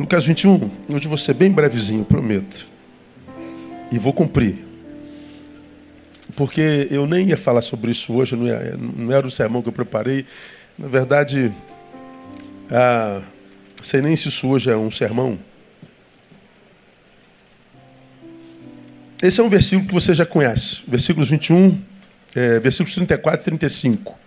Lucas 21, hoje vou ser bem brevezinho, prometo. E vou cumprir. Porque eu nem ia falar sobre isso hoje, não, ia, não era o sermão que eu preparei. Na verdade, ah, sei nem se isso hoje é um sermão. Esse é um versículo que você já conhece. Versículos 21, é, versículos 34 e 35.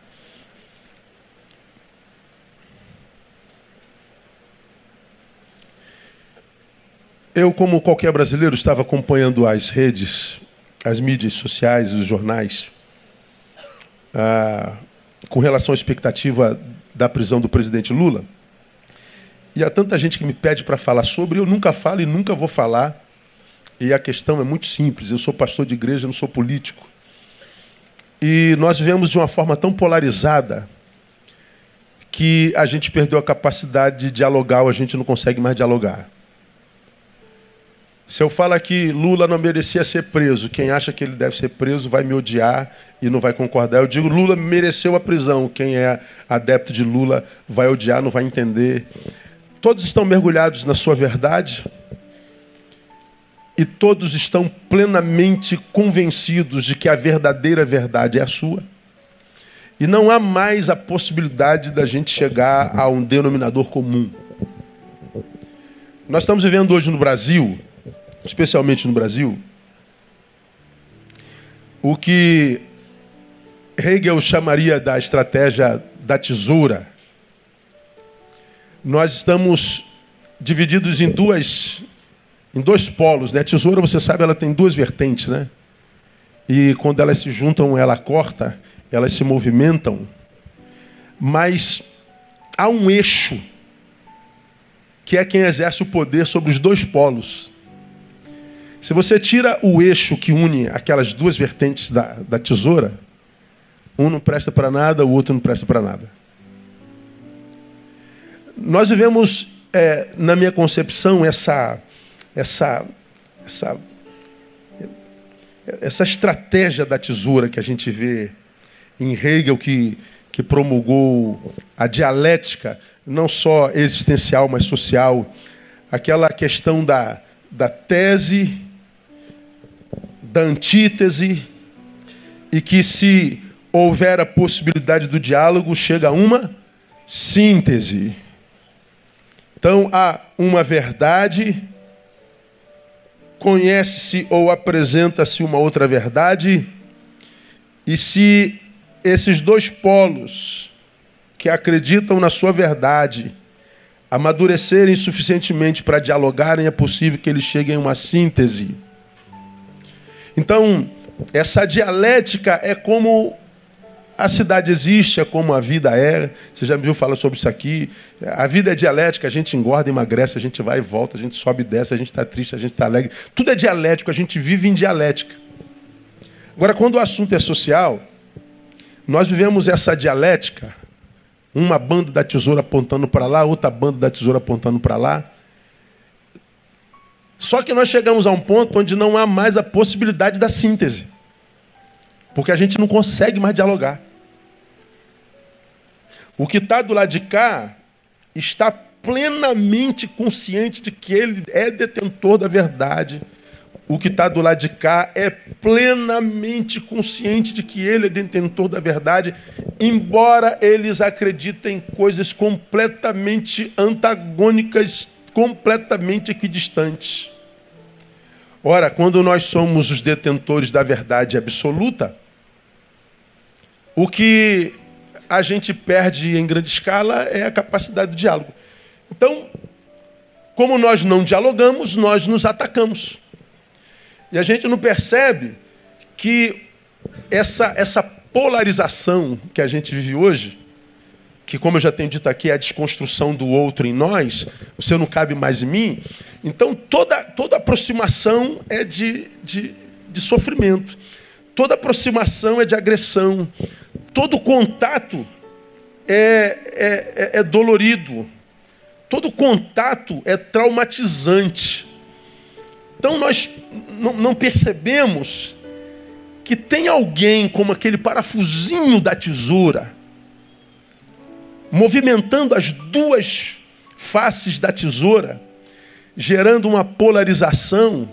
Eu, como qualquer brasileiro, estava acompanhando as redes, as mídias sociais, os jornais, ah, com relação à expectativa da prisão do presidente Lula. E há tanta gente que me pede para falar sobre, eu nunca falo e nunca vou falar. E a questão é muito simples: eu sou pastor de igreja, não sou político. E nós vivemos de uma forma tão polarizada que a gente perdeu a capacidade de dialogar, ou a gente não consegue mais dialogar. Se eu falo que Lula não merecia ser preso, quem acha que ele deve ser preso vai me odiar e não vai concordar. Eu digo Lula mereceu a prisão, quem é adepto de Lula vai odiar, não vai entender. Todos estão mergulhados na sua verdade e todos estão plenamente convencidos de que a verdadeira verdade é a sua. E não há mais a possibilidade da gente chegar a um denominador comum. Nós estamos vivendo hoje no Brasil especialmente no Brasil, o que Hegel chamaria da estratégia da tesoura. Nós estamos divididos em duas em dois polos, né? A tesoura, você sabe, ela tem duas vertentes, né? E quando elas se juntam, ela corta, elas se movimentam. Mas há um eixo que é quem exerce o poder sobre os dois polos. Se você tira o eixo que une aquelas duas vertentes da, da tesoura, um não presta para nada, o outro não presta para nada. Nós vivemos, é, na minha concepção, essa, essa, essa, essa estratégia da tesoura que a gente vê em Hegel, que, que promulgou a dialética, não só existencial, mas social, aquela questão da, da tese da antítese e que, se houver a possibilidade do diálogo, chega a uma síntese. Então, há uma verdade, conhece-se ou apresenta-se uma outra verdade, e se esses dois polos que acreditam na sua verdade amadurecerem suficientemente para dialogarem, é possível que eles cheguem a uma síntese. Então, essa dialética é como a cidade existe, é como a vida é. Você já me viu falar sobre isso aqui. A vida é dialética, a gente engorda, emagrece, a gente vai e volta, a gente sobe e desce, a gente está triste, a gente está alegre. Tudo é dialético, a gente vive em dialética. Agora, quando o assunto é social, nós vivemos essa dialética, uma banda da tesoura apontando para lá, outra banda da tesoura apontando para lá. Só que nós chegamos a um ponto onde não há mais a possibilidade da síntese. Porque a gente não consegue mais dialogar. O que está do lado de cá está plenamente consciente de que ele é detentor da verdade. O que está do lado de cá é plenamente consciente de que ele é detentor da verdade, embora eles acreditem em coisas completamente antagônicas, completamente equidistantes. Ora, quando nós somos os detentores da verdade absoluta, o que a gente perde em grande escala é a capacidade de diálogo. Então, como nós não dialogamos, nós nos atacamos. E a gente não percebe que essa, essa polarização que a gente vive hoje que, como eu já tenho dito aqui, é a desconstrução do outro em nós, você não cabe mais em mim. Então, toda, toda aproximação é de, de, de sofrimento, toda aproximação é de agressão, todo contato é, é, é, é dolorido, todo contato é traumatizante. Então, nós não, não percebemos que tem alguém como aquele parafusinho da tesoura movimentando as duas faces da tesoura, gerando uma polarização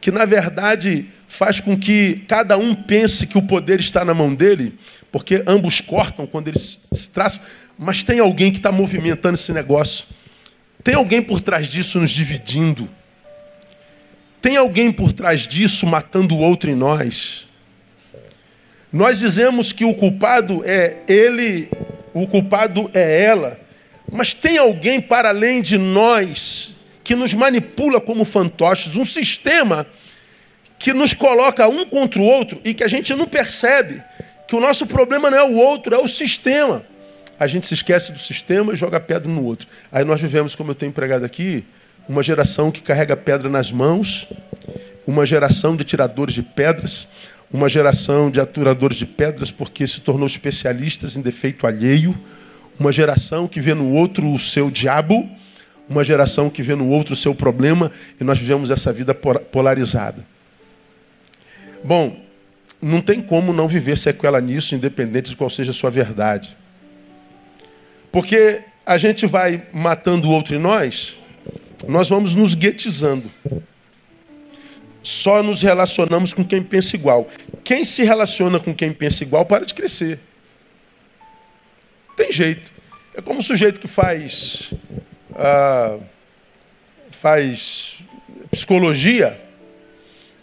que, na verdade, faz com que cada um pense que o poder está na mão dele, porque ambos cortam quando eles se traçam, mas tem alguém que está movimentando esse negócio. Tem alguém por trás disso nos dividindo. Tem alguém por trás disso matando o outro em nós. Nós dizemos que o culpado é ele, o culpado é ela, mas tem alguém para além de nós que nos manipula como fantoches, um sistema que nos coloca um contra o outro e que a gente não percebe que o nosso problema não é o outro, é o sistema. A gente se esquece do sistema e joga pedra no outro. Aí nós vivemos, como eu tenho empregado aqui, uma geração que carrega pedra nas mãos, uma geração de tiradores de pedras, uma geração de aturadores de pedras porque se tornou especialistas em defeito alheio, uma geração que vê no outro o seu diabo, uma geração que vê no outro o seu problema, e nós vivemos essa vida polarizada. Bom, não tem como não viver sequela nisso, independente de qual seja a sua verdade. Porque a gente vai matando o outro em nós, nós vamos nos guetizando. Só nos relacionamos com quem pensa igual. Quem se relaciona com quem pensa igual para de crescer. Tem jeito. É como o sujeito que faz, ah, faz psicologia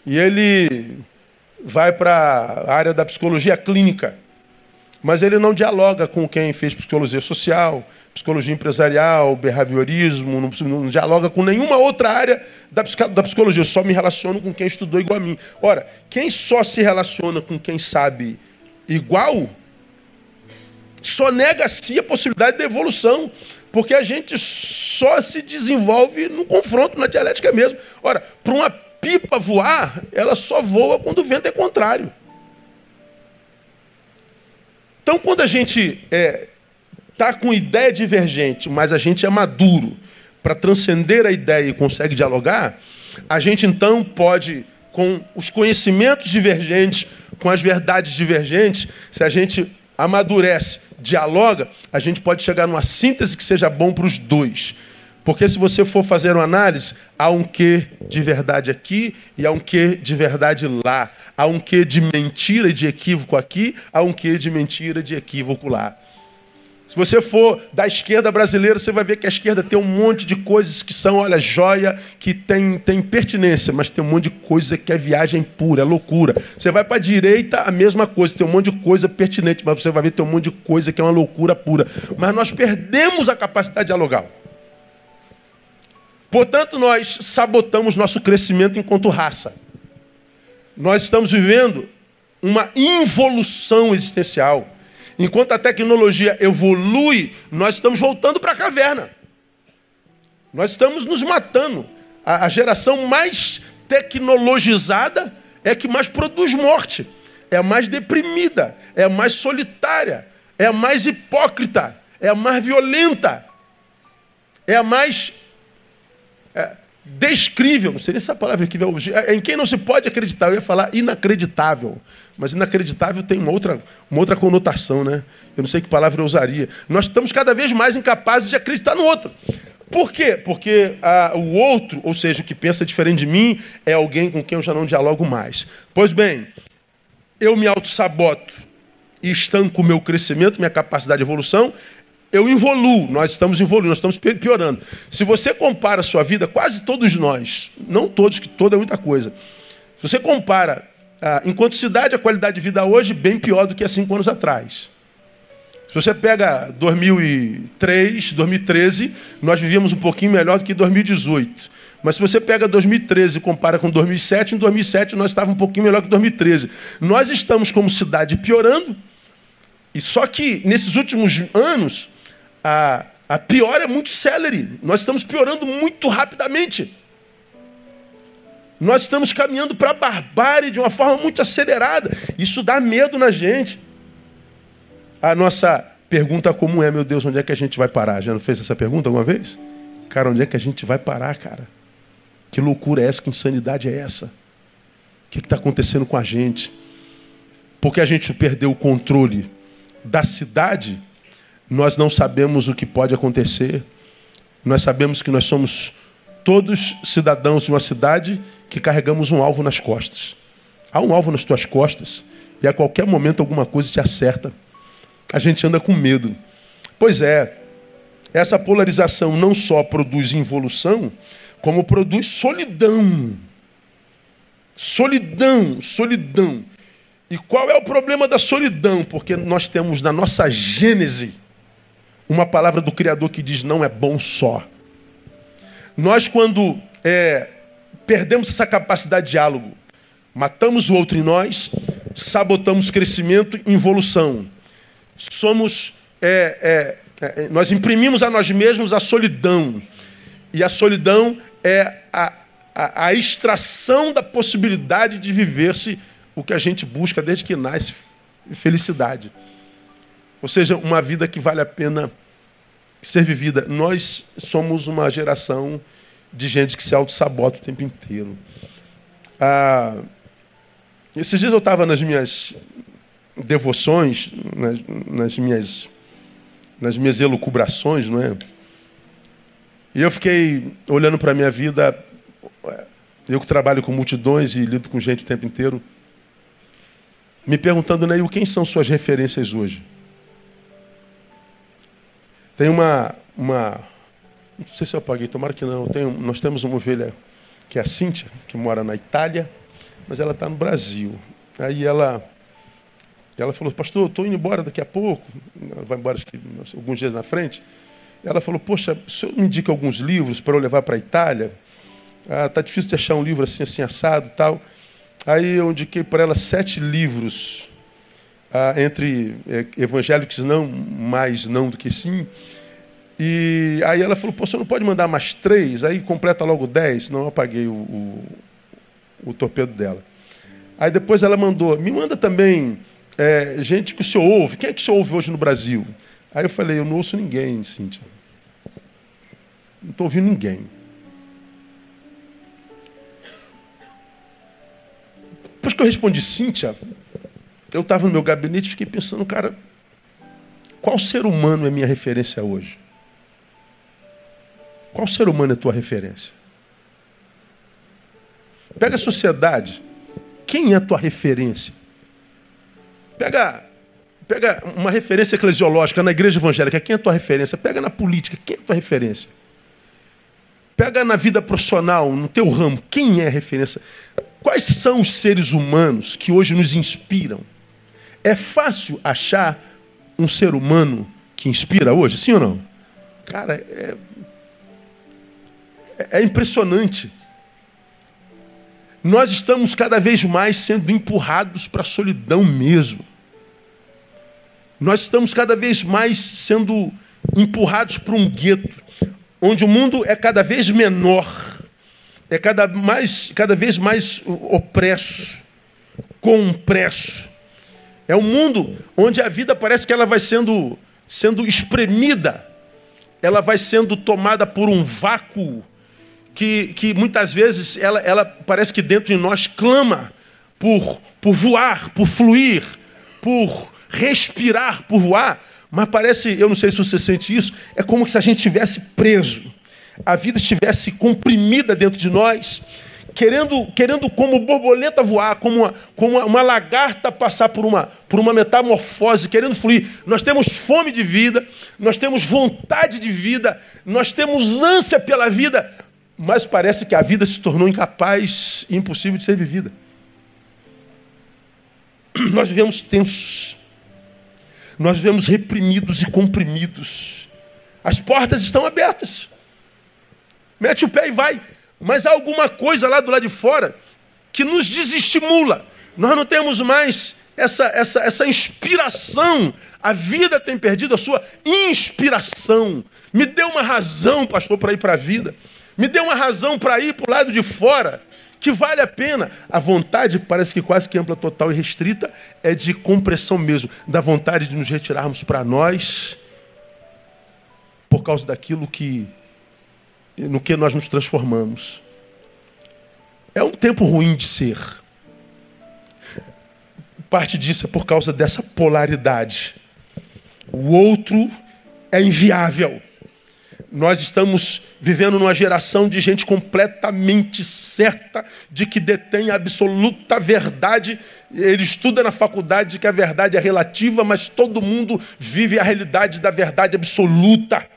e ele vai para a área da psicologia clínica, mas ele não dialoga com quem fez psicologia social, psicologia empresarial, behaviorismo, não, não dialoga com nenhuma outra área da, da psicologia. Eu só me relaciono com quem estudou igual a mim. Ora, quem só se relaciona com quem sabe igual, só nega a si a possibilidade de evolução. Porque a gente só se desenvolve no confronto, na dialética mesmo. Ora, para uma pipa voar, ela só voa quando o vento é contrário. Então, quando a gente está é, tá com ideia divergente, mas a gente é maduro para transcender a ideia e consegue dialogar, a gente então pode, com os conhecimentos divergentes, com as verdades divergentes, se a gente amadurece, dialoga, a gente pode chegar numa síntese que seja bom para os dois. Porque se você for fazer uma análise, há um quê de verdade aqui e há um quê de verdade lá. Há um quê de mentira e de equívoco aqui, há um quê de mentira e de equívoco lá. Se você for da esquerda brasileira, você vai ver que a esquerda tem um monte de coisas que são, olha, joia, que tem, tem pertinência, mas tem um monte de coisa que é viagem pura, é loucura. Você vai para a direita, a mesma coisa, tem um monte de coisa pertinente, mas você vai ver que tem um monte de coisa que é uma loucura pura. Mas nós perdemos a capacidade dialogal. Portanto, nós sabotamos nosso crescimento enquanto raça. Nós estamos vivendo uma involução existencial. Enquanto a tecnologia evolui, nós estamos voltando para a caverna. Nós estamos nos matando. A, geração mais tecnologizada é que mais produz morte, é mais deprimida, é mais solitária, é mais hipócrita, é mais violenta, é mais é, descrível, não seria essa palavra aqui, é, em quem não se pode acreditar. Eu ia falar inacreditável, mas inacreditável tem uma outra, uma outra conotação, né? Eu não sei que palavra eu usaria. Nós estamos cada vez mais incapazes de acreditar no outro. Por quê? Porque ah, o outro, ou seja, o que pensa diferente de mim, é alguém com quem eu já não dialogo mais. Pois bem, eu me auto-saboto e estanco o meu crescimento, minha capacidade de evolução, eu evoluo, nós estamos evoluindo, nós estamos piorando. Se você compara a sua vida, quase todos nós, não todos, que toda é muita coisa. Se você compara, ah, enquanto cidade, a qualidade de vida hoje bem pior do que há cinco anos atrás. Se você pega 2003, 2013, nós vivíamos um pouquinho melhor do que 2018. Mas se você pega 2013 e compara com 2007, em 2007 nós estávamos um pouquinho melhor que 2013. Nós estamos como cidade piorando, e só que nesses últimos anos a, a pior é muito célere. Nós estamos piorando muito rapidamente. Nós estamos caminhando para a barbárie de uma forma muito acelerada. Isso dá medo na gente. A nossa pergunta comum é: meu Deus, onde é que a gente vai parar? Já não fez essa pergunta alguma vez? Cara, onde é que a gente vai parar, cara? Que loucura é essa? Que insanidade é essa? O que está acontecendo com a gente? Porque a gente perdeu o controle da cidade nós não sabemos o que pode acontecer. Nós sabemos que nós somos todos cidadãos de uma cidade que carregamos um alvo nas costas. Há um alvo nas tuas costas e a qualquer momento alguma coisa te acerta. A gente anda com medo. Pois é, essa polarização não só produz involução, como produz solidão. Solidão, solidão. E qual é o problema da solidão? Porque nós temos na nossa gênese uma palavra do Criador que diz: não é bom só. Nós, quando é, perdemos essa capacidade de diálogo, matamos o outro em nós, sabotamos crescimento e involução. Somos. É, é, é, nós imprimimos a nós mesmos a solidão. E a solidão é a, a, a extração da possibilidade de viver-se o que a gente busca desde que nasce felicidade. Ou seja, uma vida que vale a pena ser vivida. Nós somos uma geração de gente que se auto-sabota o tempo inteiro. Ah, esses dias eu estava nas minhas devoções, nas, nas, minhas, nas minhas elucubrações, não é? E eu fiquei olhando para a minha vida, eu que trabalho com multidões e lido com gente o tempo inteiro, me perguntando, Neil, quem são suas referências hoje? Tem uma, uma. Não sei se eu apaguei, tomara que não. Tem, nós temos uma ovelha que é a Cíntia, que mora na Itália, mas ela está no Brasil. Aí ela, ela falou, pastor, estou indo embora daqui a pouco. Ela vai embora que, alguns dias na frente. Ela falou, poxa, o senhor me indica alguns livros para eu levar para a Itália? Ah, tá difícil de achar um livro assim, assim, assado tal. Aí eu indiquei para ela sete livros ah, entre é, evangélicos não, mais não do que sim. E aí ela falou, pô, você não pode mandar mais três? Aí completa logo dez. Não, eu apaguei o, o, o torpedo dela. Aí depois ela mandou, me manda também é, gente que o senhor ouve. Quem é que o senhor ouve hoje no Brasil? Aí eu falei, eu não ouço ninguém, Cíntia. Não estou ouvindo ninguém. Depois que eu respondi Cíntia, eu estava no meu gabinete e fiquei pensando, cara, qual ser humano é minha referência hoje? Qual ser humano é tua referência? Pega a sociedade. Quem é a tua referência? Pega, pega uma referência eclesiológica na igreja evangélica. Quem é a tua referência? Pega na política. Quem é a tua referência? Pega na vida profissional, no teu ramo. Quem é a referência? Quais são os seres humanos que hoje nos inspiram? É fácil achar um ser humano que inspira hoje, sim ou não? Cara, é, é impressionante. Nós estamos cada vez mais sendo empurrados para a solidão mesmo. Nós estamos cada vez mais sendo empurrados para um gueto, onde o mundo é cada vez menor, é cada, mais, cada vez mais opresso, compresso. É um mundo onde a vida parece que ela vai sendo, sendo espremida, ela vai sendo tomada por um vácuo que, que muitas vezes ela, ela parece que dentro de nós clama por, por voar, por fluir, por respirar, por voar, mas parece, eu não sei se você sente isso, é como se a gente estivesse preso, a vida estivesse comprimida dentro de nós querendo, querendo como borboleta voar, como uma, como uma lagarta passar por uma, por uma metamorfose, querendo fluir. Nós temos fome de vida, nós temos vontade de vida, nós temos ânsia pela vida, mas parece que a vida se tornou incapaz e impossível de ser vivida. Nós vivemos tensos, nós vivemos reprimidos e comprimidos. As portas estão abertas. Mete o pé e vai. Mas há alguma coisa lá do lado de fora que nos desestimula. Nós não temos mais essa, essa, essa inspiração. A vida tem perdido a sua inspiração. Me dê uma razão, pastor, para ir para a vida. Me dê uma razão para ir para o lado de fora, que vale a pena. A vontade, parece que quase que ampla, total e restrita, é de compressão mesmo, da vontade de nos retirarmos para nós, por causa daquilo que no que nós nos transformamos. É um tempo ruim de ser. Parte disso é por causa dessa polaridade. O outro é inviável. Nós estamos vivendo numa geração de gente completamente certa de que detém a absoluta verdade. Ele estuda na faculdade que a verdade é relativa, mas todo mundo vive a realidade da verdade absoluta.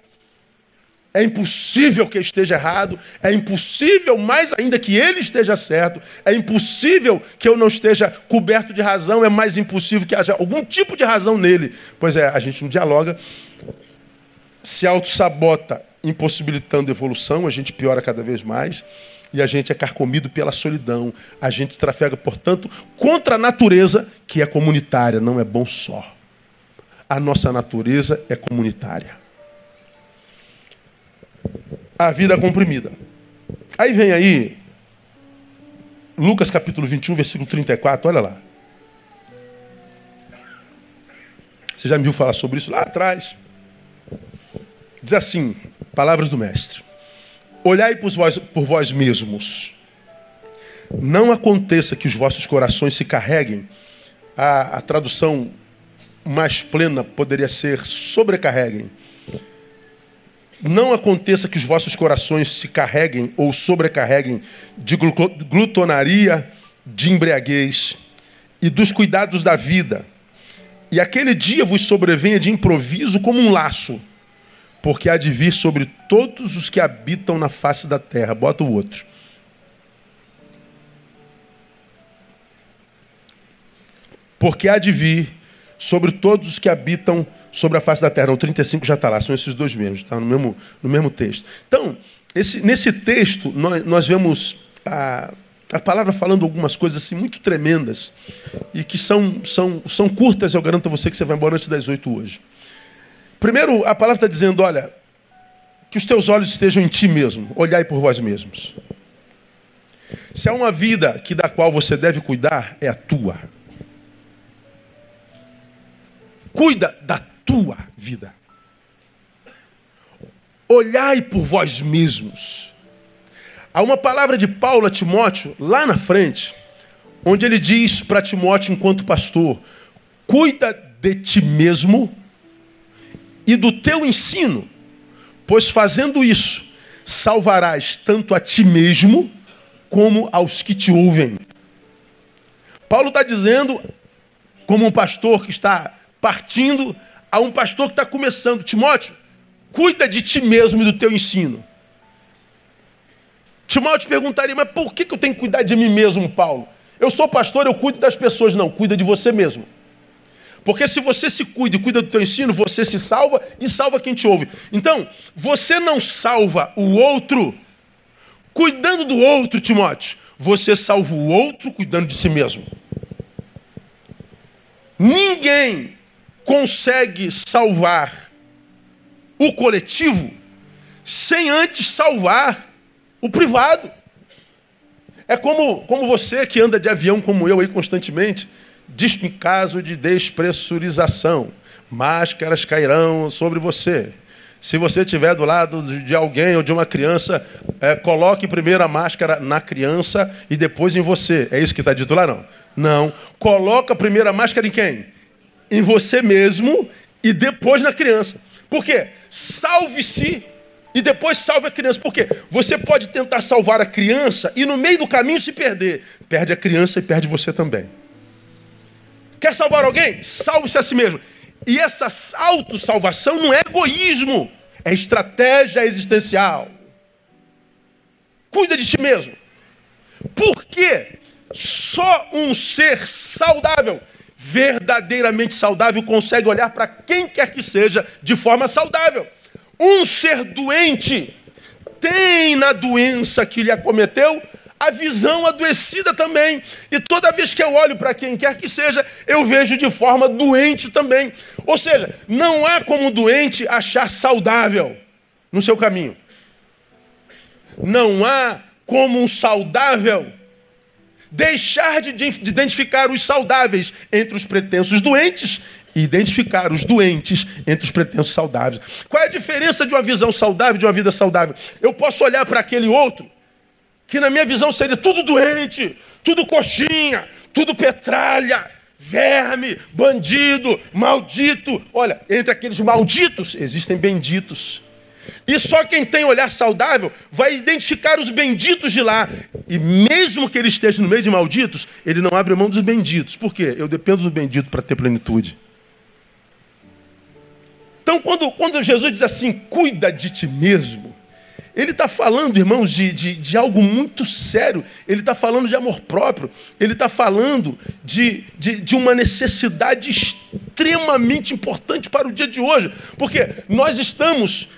É impossível que esteja errado, é impossível mais ainda que ele esteja certo, é impossível que eu não esteja coberto de razão, é mais impossível que haja algum tipo de razão nele. Pois é, a gente não dialoga, se auto-sabota impossibilitando evolução, a gente piora cada vez mais e a gente é carcomido pela solidão. A gente trafega, portanto, contra a natureza que é comunitária, não é bom só. A nossa natureza é comunitária. A vida comprimida. Aí vem aí Lucas capítulo 21, versículo 34, olha lá. Você já me viu falar sobre isso lá atrás. Diz assim: Palavras do Mestre. Olhai por vós, por vós mesmos. Não aconteça que os vossos corações se carreguem. A, a tradução mais plena poderia ser sobrecarreguem. Não aconteça que os vossos corações se carreguem ou sobrecarreguem de glutonaria, de embriaguez e dos cuidados da vida. E aquele dia vos sobrevenha de improviso como um laço porque há de vir sobre todos os que habitam na face da terra. Bota o outro. Porque há de vir sobre todos os que habitam sobre a face da terra. O 35 já está lá, são esses dois mesmos, está no mesmo, no mesmo texto. Então, esse, nesse texto, nós, nós vemos a, a palavra falando algumas coisas assim muito tremendas e que são, são, são curtas, eu garanto a você que você vai embora antes das oito hoje. Primeiro, a palavra está dizendo: olha, que os teus olhos estejam em ti mesmo, olhai por vós mesmos. Se há uma vida que da qual você deve cuidar, é a tua. Cuida da tua vida. Olhai por vós mesmos. Há uma palavra de Paulo a Timóteo, lá na frente, onde ele diz para Timóteo, enquanto pastor: cuida de ti mesmo e do teu ensino, pois fazendo isso, salvarás tanto a ti mesmo como aos que te ouvem. Paulo está dizendo, como um pastor que está partindo, a um pastor que está começando: Timóteo, cuida de ti mesmo e do teu ensino. Timóteo perguntaria, mas por que eu tenho que cuidar de mim mesmo, Paulo? Eu sou pastor, eu cuido das pessoas. Não, cuida de você mesmo. Porque se você se cuida e cuida do teu ensino, você se salva e salva quem te ouve. Então, você não salva o outro cuidando do outro, Timóteo. Você salva o outro cuidando de si mesmo. Ninguém consegue salvar o coletivo sem antes salvar o privado. É como, como você que anda de avião como eu aí constantemente. Disto em caso de despressurização, máscaras cairão sobre você. Se você estiver do lado de alguém ou de uma criança, é, coloque primeiro a máscara na criança e depois em você. É isso que está dito lá, não? Não. Coloca primeiro a máscara em quem? Em você mesmo e depois na criança. Por quê? Salve-se e depois salve a criança. Por quê? Você pode tentar salvar a criança e no meio do caminho se perder. Perde a criança e perde você também. Quer salvar alguém? Salve-se a si mesmo. E essa autossalvação não é egoísmo, é estratégia existencial. Cuida de ti mesmo. Por quê? Só um ser saudável, verdadeiramente saudável, consegue olhar para quem quer que seja de forma saudável. Um ser doente tem na doença que lhe acometeu a visão adoecida também. E toda vez que eu olho para quem quer que seja, eu vejo de forma doente também. Ou seja, não há como doente achar saudável no seu caminho. Não há como um saudável deixar de identificar os saudáveis entre os pretensos doentes e identificar os doentes entre os pretensos saudáveis. Qual é a diferença de uma visão saudável de uma vida saudável? Eu posso olhar para aquele outro que na minha visão seria tudo doente, tudo coxinha, tudo petralha, verme, bandido, maldito. Olha, entre aqueles malditos existem benditos. E só quem tem olhar saudável vai identificar os benditos de lá. E mesmo que ele esteja no meio de malditos, ele não abre mão dos benditos. Por quê? Eu dependo do bendito para ter plenitude. Então, quando, quando Jesus diz assim, cuida de ti mesmo, ele está falando, irmãos, de, de, de, algo muito sério. Ele está falando de amor próprio. Ele está falando de, de, de uma necessidade extremamente importante para o dia de hoje. Porque nós estamos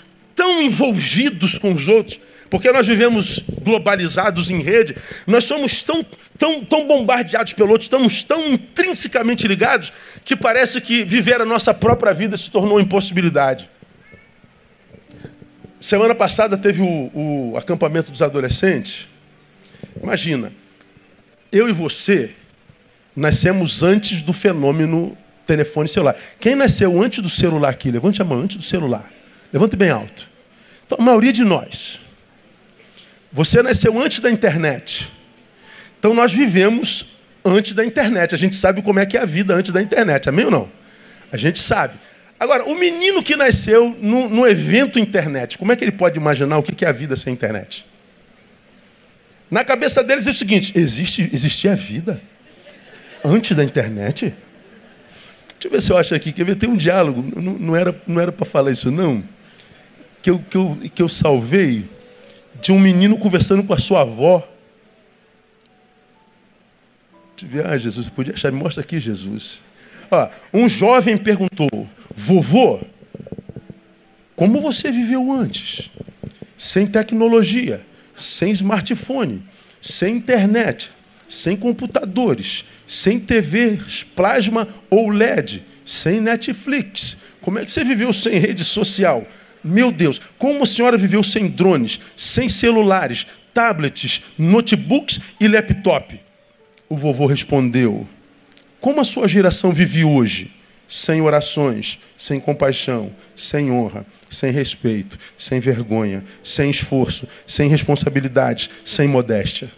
tão envolvidos com os outros, porque nós vivemos globalizados em rede, nós somos tão, tão, tão bombardeados pelo outro, estamos tão intrinsecamente ligados, que parece que viver a nossa própria vida se tornou impossibilidade. Semana passada teve o, o acampamento dos adolescentes. Imagina, eu e você nascemos antes do fenômeno telefone celular. Quem nasceu antes do celular aqui? Levante a mão, antes do celular. Levante bem alto. Então, a maioria de nós. Você nasceu antes da internet. Então, nós vivemos antes da internet. A gente sabe como é que é a vida antes da internet. Amém ou não? A gente sabe. Agora, o menino que nasceu no, no evento internet, como é que ele pode imaginar o que é a vida sem internet? Na cabeça deles é o seguinte: existe, existia vida antes da internet? Deixa eu ver se eu acho aqui. Quer ver? Tem um diálogo. Não, não era para falar isso, não. Que eu, que, eu, que eu salvei de um menino conversando com a sua avó. Ah, Jesus, podia achar. Me mostra aqui, Jesus. Ó, um jovem perguntou: Vovô, como você viveu antes? Sem tecnologia, sem smartphone, sem internet, sem computadores, sem TVs plasma ou LED, sem Netflix. Como é que você viveu sem rede social? Meu Deus, como a senhora viveu sem drones, sem celulares, tablets, notebooks e laptop? O vovô respondeu: Como a sua geração vive hoje? sem orações, sem compaixão, sem honra, sem respeito, sem vergonha, sem esforço, sem responsabilidade, sem modéstia.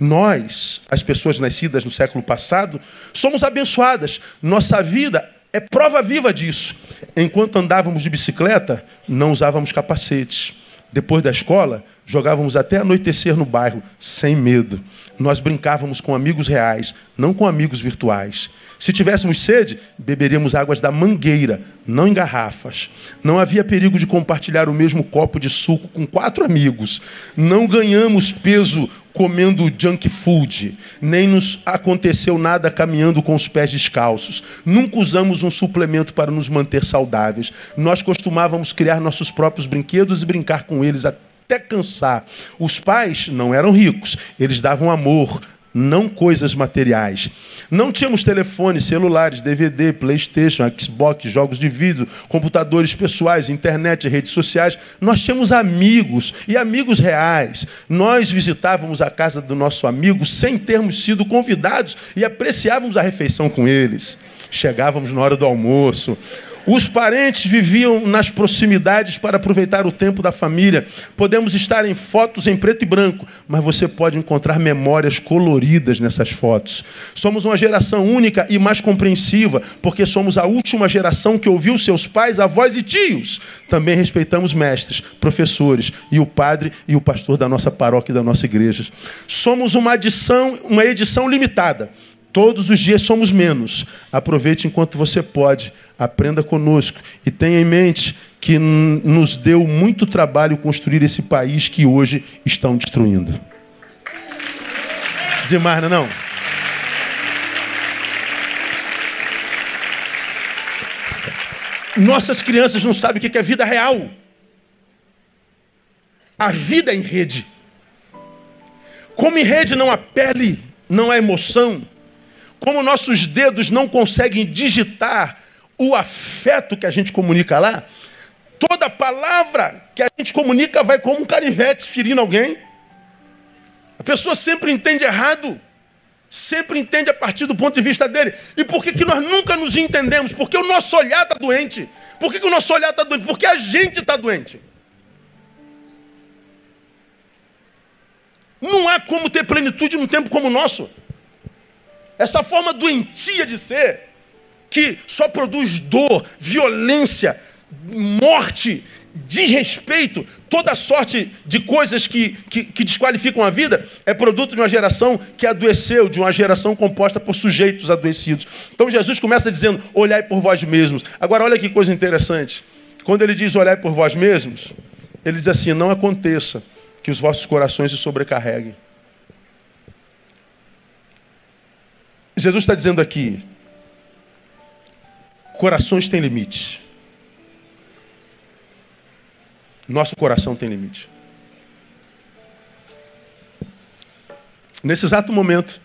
Nós, as pessoas nascidas no século passado, somos abençoadas. Nossa vida é prova viva disso. Enquanto andávamos de bicicleta, não usávamos capacetes. Depois da escola, jogávamos até anoitecer no bairro, sem medo. Nós brincávamos com amigos reais, não com amigos virtuais. Se tivéssemos sede, beberíamos águas da mangueira, não em garrafas. Não havia perigo de compartilhar o mesmo copo de suco com quatro amigos. Não ganhamos peso comendo junk food, nem nos aconteceu nada caminhando com os pés descalços. Nunca usamos um suplemento para nos manter saudáveis. Nós costumávamos criar nossos próprios brinquedos e brincar com eles até cansar. Os pais não eram ricos, eles davam amor, não coisas materiais. Não tínhamos telefones, celulares, DVD, PlayStation, Xbox, jogos de vídeo, computadores pessoais, internet, redes sociais. Nós tínhamos amigos e amigos reais. Nós visitávamos a casa do nosso amigo sem termos sido convidados e apreciávamos a refeição com eles. Chegávamos na hora do almoço. Os parentes viviam nas proximidades para aproveitar o tempo da família. Podemos estar em fotos em preto e branco, mas você pode encontrar memórias coloridas nessas fotos. Somos uma geração única e mais compreensiva, porque somos a última geração que ouviu seus pais, avós e tios. Também respeitamos mestres, professores e o padre e o pastor da nossa paróquia e da nossa igreja. Somos uma adição, uma edição limitada. Todos os dias somos menos. Aproveite enquanto você pode, aprenda conosco e tenha em mente que nos deu muito trabalho construir esse país que hoje estão destruindo. Demais, não? É não? Nossas crianças não sabem o que é vida real. A vida é em rede. Como em rede não há pele, não há emoção, como nossos dedos não conseguem digitar o afeto que a gente comunica lá, toda palavra que a gente comunica vai como um canivete ferindo alguém. A pessoa sempre entende errado, sempre entende a partir do ponto de vista dele. E por que, que nós nunca nos entendemos? Porque o nosso olhar está doente. Por que, que o nosso olhar está doente? Porque a gente está doente. Não há como ter plenitude num tempo como o nosso. Essa forma doentia de ser, que só produz dor, violência, morte desrespeito, toda sorte de coisas que, que, que, desqualificam a vida, é produto de uma geração que adoeceu, de uma geração composta por sujeitos adoecidos. Então Jesus começa dizendo: olhai por vós mesmos. Agora, olha que coisa interessante. Quando ele diz olhai por vós mesmos, ele diz assim: não aconteça que os vossos corações se sobrecarreguem. Jesus está dizendo aqui: corações têm limites. Nosso coração tem limite. Nesse exato momento,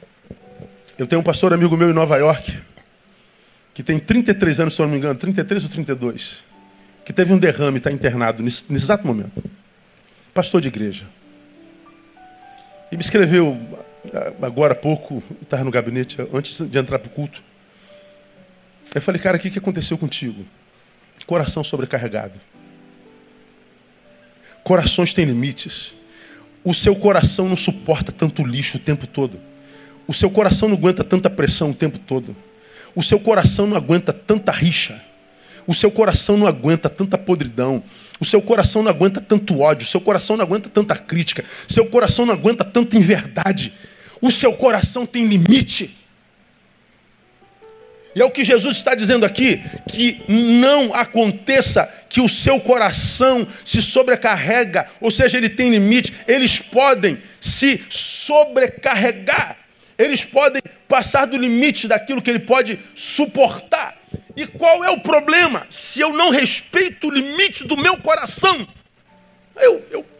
eu tenho um pastor amigo meu em Nova York, que tem 33 anos, se eu não me engano, 33 ou 32, que teve um derrame, está internado nesse, nesse exato momento. Pastor de igreja. E me escreveu agora há pouco, estava no gabinete, antes de entrar para o culto. Eu falei, cara, o que aconteceu contigo? Coração sobrecarregado. Corações têm limites. O seu coração não suporta tanto lixo o tempo todo. O seu coração não aguenta tanta pressão o tempo todo. O seu coração não aguenta tanta rixa. O seu coração não aguenta tanta podridão. O seu coração não aguenta tanto ódio. O seu coração não aguenta tanta crítica. Seu coração não aguenta tanta inverdade. O seu coração tem limite. E é o que Jesus está dizendo aqui: que não aconteça que o seu coração se sobrecarrega, ou seja, ele tem limite, eles podem se sobrecarregar, eles podem passar do limite daquilo que ele pode suportar. E qual é o problema? Se eu não respeito o limite do meu coração, eu, eu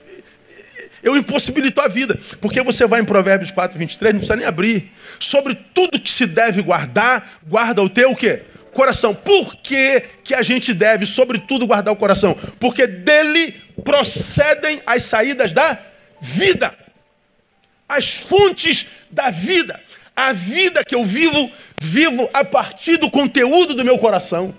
eu impossibilito a vida. Porque você vai em Provérbios 4, 23, não precisa nem abrir. Sobre tudo que se deve guardar, guarda o teu o quê? Coração. Por que, que a gente deve, sobretudo, guardar o coração? Porque dele procedem as saídas da vida. As fontes da vida. A vida que eu vivo, vivo a partir do conteúdo do meu coração.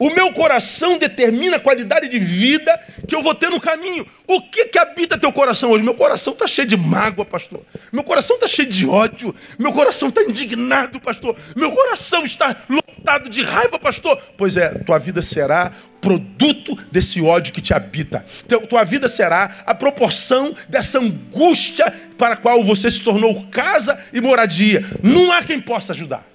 O meu coração determina a qualidade de vida que eu vou ter no caminho. O que, que habita teu coração hoje? Meu coração está cheio de mágoa, pastor. Meu coração está cheio de ódio. Meu coração está indignado, pastor. Meu coração está lotado de raiva, pastor. Pois é, tua vida será produto desse ódio que te habita. Tua vida será a proporção dessa angústia para a qual você se tornou casa e moradia. Não há quem possa ajudar.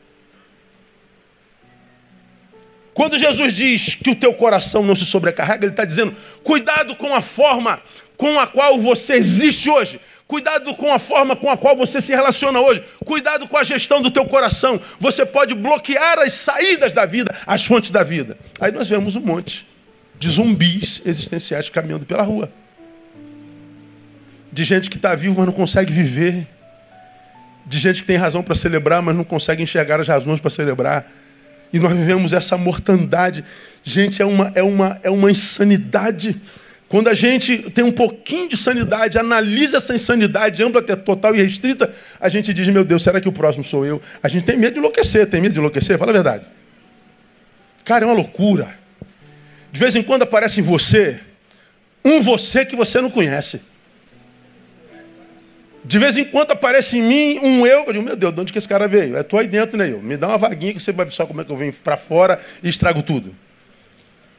Quando Jesus diz que o teu coração não se sobrecarrega, ele está dizendo: cuidado com a forma com a qual você existe hoje. Cuidado com a forma com a qual você se relaciona hoje. Cuidado com a gestão do teu coração. Você pode bloquear as saídas da vida, as fontes da vida. Aí nós vemos um monte de zumbis existenciais caminhando pela rua. De gente que está vivo, mas não consegue viver. De gente que tem razão para celebrar, mas não consegue enxergar as razões para celebrar e nós vivemos essa mortandade. Gente, é uma, é uma, é uma insanidade. Quando a gente tem um pouquinho de sanidade, analisa essa insanidade ampla, total e restrita, a gente diz: Meu Deus, será que o próximo sou eu? A gente tem medo de enlouquecer. Tem medo de enlouquecer? Fala a verdade. Cara, é uma loucura. De vez em quando aparece em você um você que você não conhece. De vez em quando aparece em mim um eu, eu digo, meu Deus, de onde que esse cara veio? É tu aí dentro, né? Eu. Me dá uma vaguinha que você vai ver só como é que eu venho para fora e estrago tudo.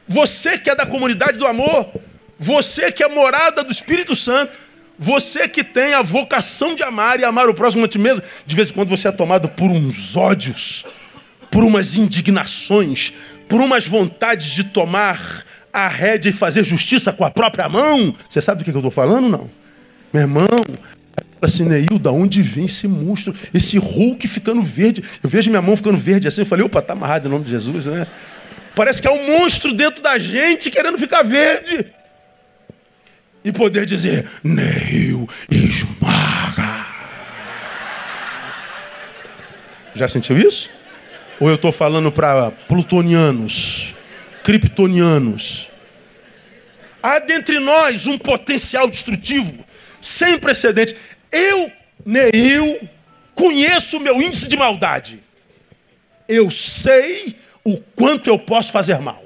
Você que é da comunidade do amor, você que é morada do Espírito Santo, você que tem a vocação de amar e amar o próximo a ti mesmo, de vez em quando você é tomado por uns ódios, por umas indignações, por umas vontades de tomar a rédea e fazer justiça com a própria mão. Você sabe do que eu estou falando, não? Meu irmão, assim, Neil, da onde vem esse monstro, esse Hulk ficando verde? Eu vejo minha mão ficando verde assim, eu falei, opa, tá amarrado em nome de Jesus, né? Parece que é um monstro dentro da gente querendo ficar verde. E poder dizer, Neil, esmaga. Já sentiu isso? Ou eu estou falando para plutonianos, kryptonianos? Há dentre nós um potencial destrutivo sem precedentes. Eu, Neil, conheço o meu índice de maldade. Eu sei o quanto eu posso fazer mal.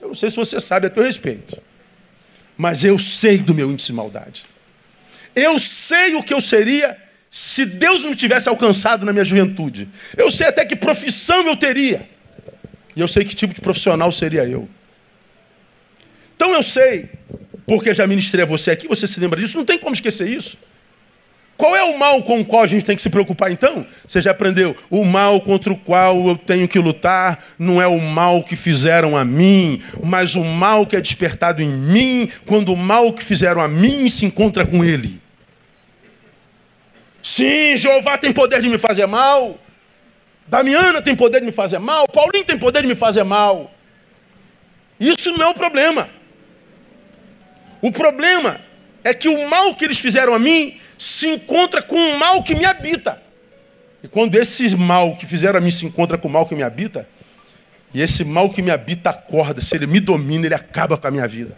Eu não sei se você sabe a teu respeito. Mas eu sei do meu índice de maldade. Eu sei o que eu seria se Deus não me tivesse alcançado na minha juventude. Eu sei até que profissão eu teria. E eu sei que tipo de profissional seria eu. Então eu sei, porque já ministrei a você aqui, você se lembra disso, não tem como esquecer isso. Qual é o mal com o qual a gente tem que se preocupar então? Você já aprendeu? O mal contra o qual eu tenho que lutar não é o mal que fizeram a mim, mas o mal que é despertado em mim quando o mal que fizeram a mim se encontra com ele. Sim, Jeová tem poder de me fazer mal. Damiana tem poder de me fazer mal. Paulinho tem poder de me fazer mal. Isso não é o problema. O problema é que o mal que eles fizeram a mim se encontra com o mal que me habita. E quando esse mal que fizeram a mim se encontra com o mal que me habita, e esse mal que me habita acorda, se ele me domina, ele acaba com a minha vida.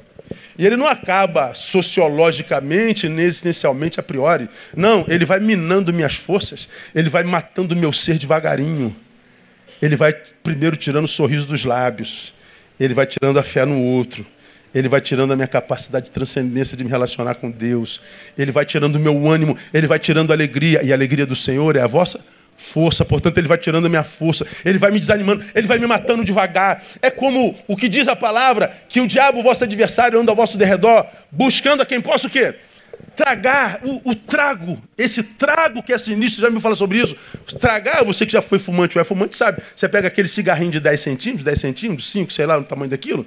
E ele não acaba sociologicamente, nem existencialmente a priori. Não, ele vai minando minhas forças, ele vai matando meu ser devagarinho. Ele vai primeiro tirando o sorriso dos lábios, ele vai tirando a fé no outro, ele vai tirando a minha capacidade de transcendência de me relacionar com Deus. Ele vai tirando o meu ânimo, ele vai tirando a alegria. E a alegria do Senhor é a vossa força. Portanto, ele vai tirando a minha força. Ele vai me desanimando, ele vai me matando devagar. É como o que diz a palavra, que o diabo, vosso adversário, anda ao vosso derredor, buscando a quem possa o quê? Tragar, o, o trago, esse trago que é sinistro, já me fala sobre isso. Tragar, você que já foi fumante ou é fumante, sabe? Você pega aquele cigarrinho de 10 centímetros, 10 centímetros, 5, sei lá, o tamanho daquilo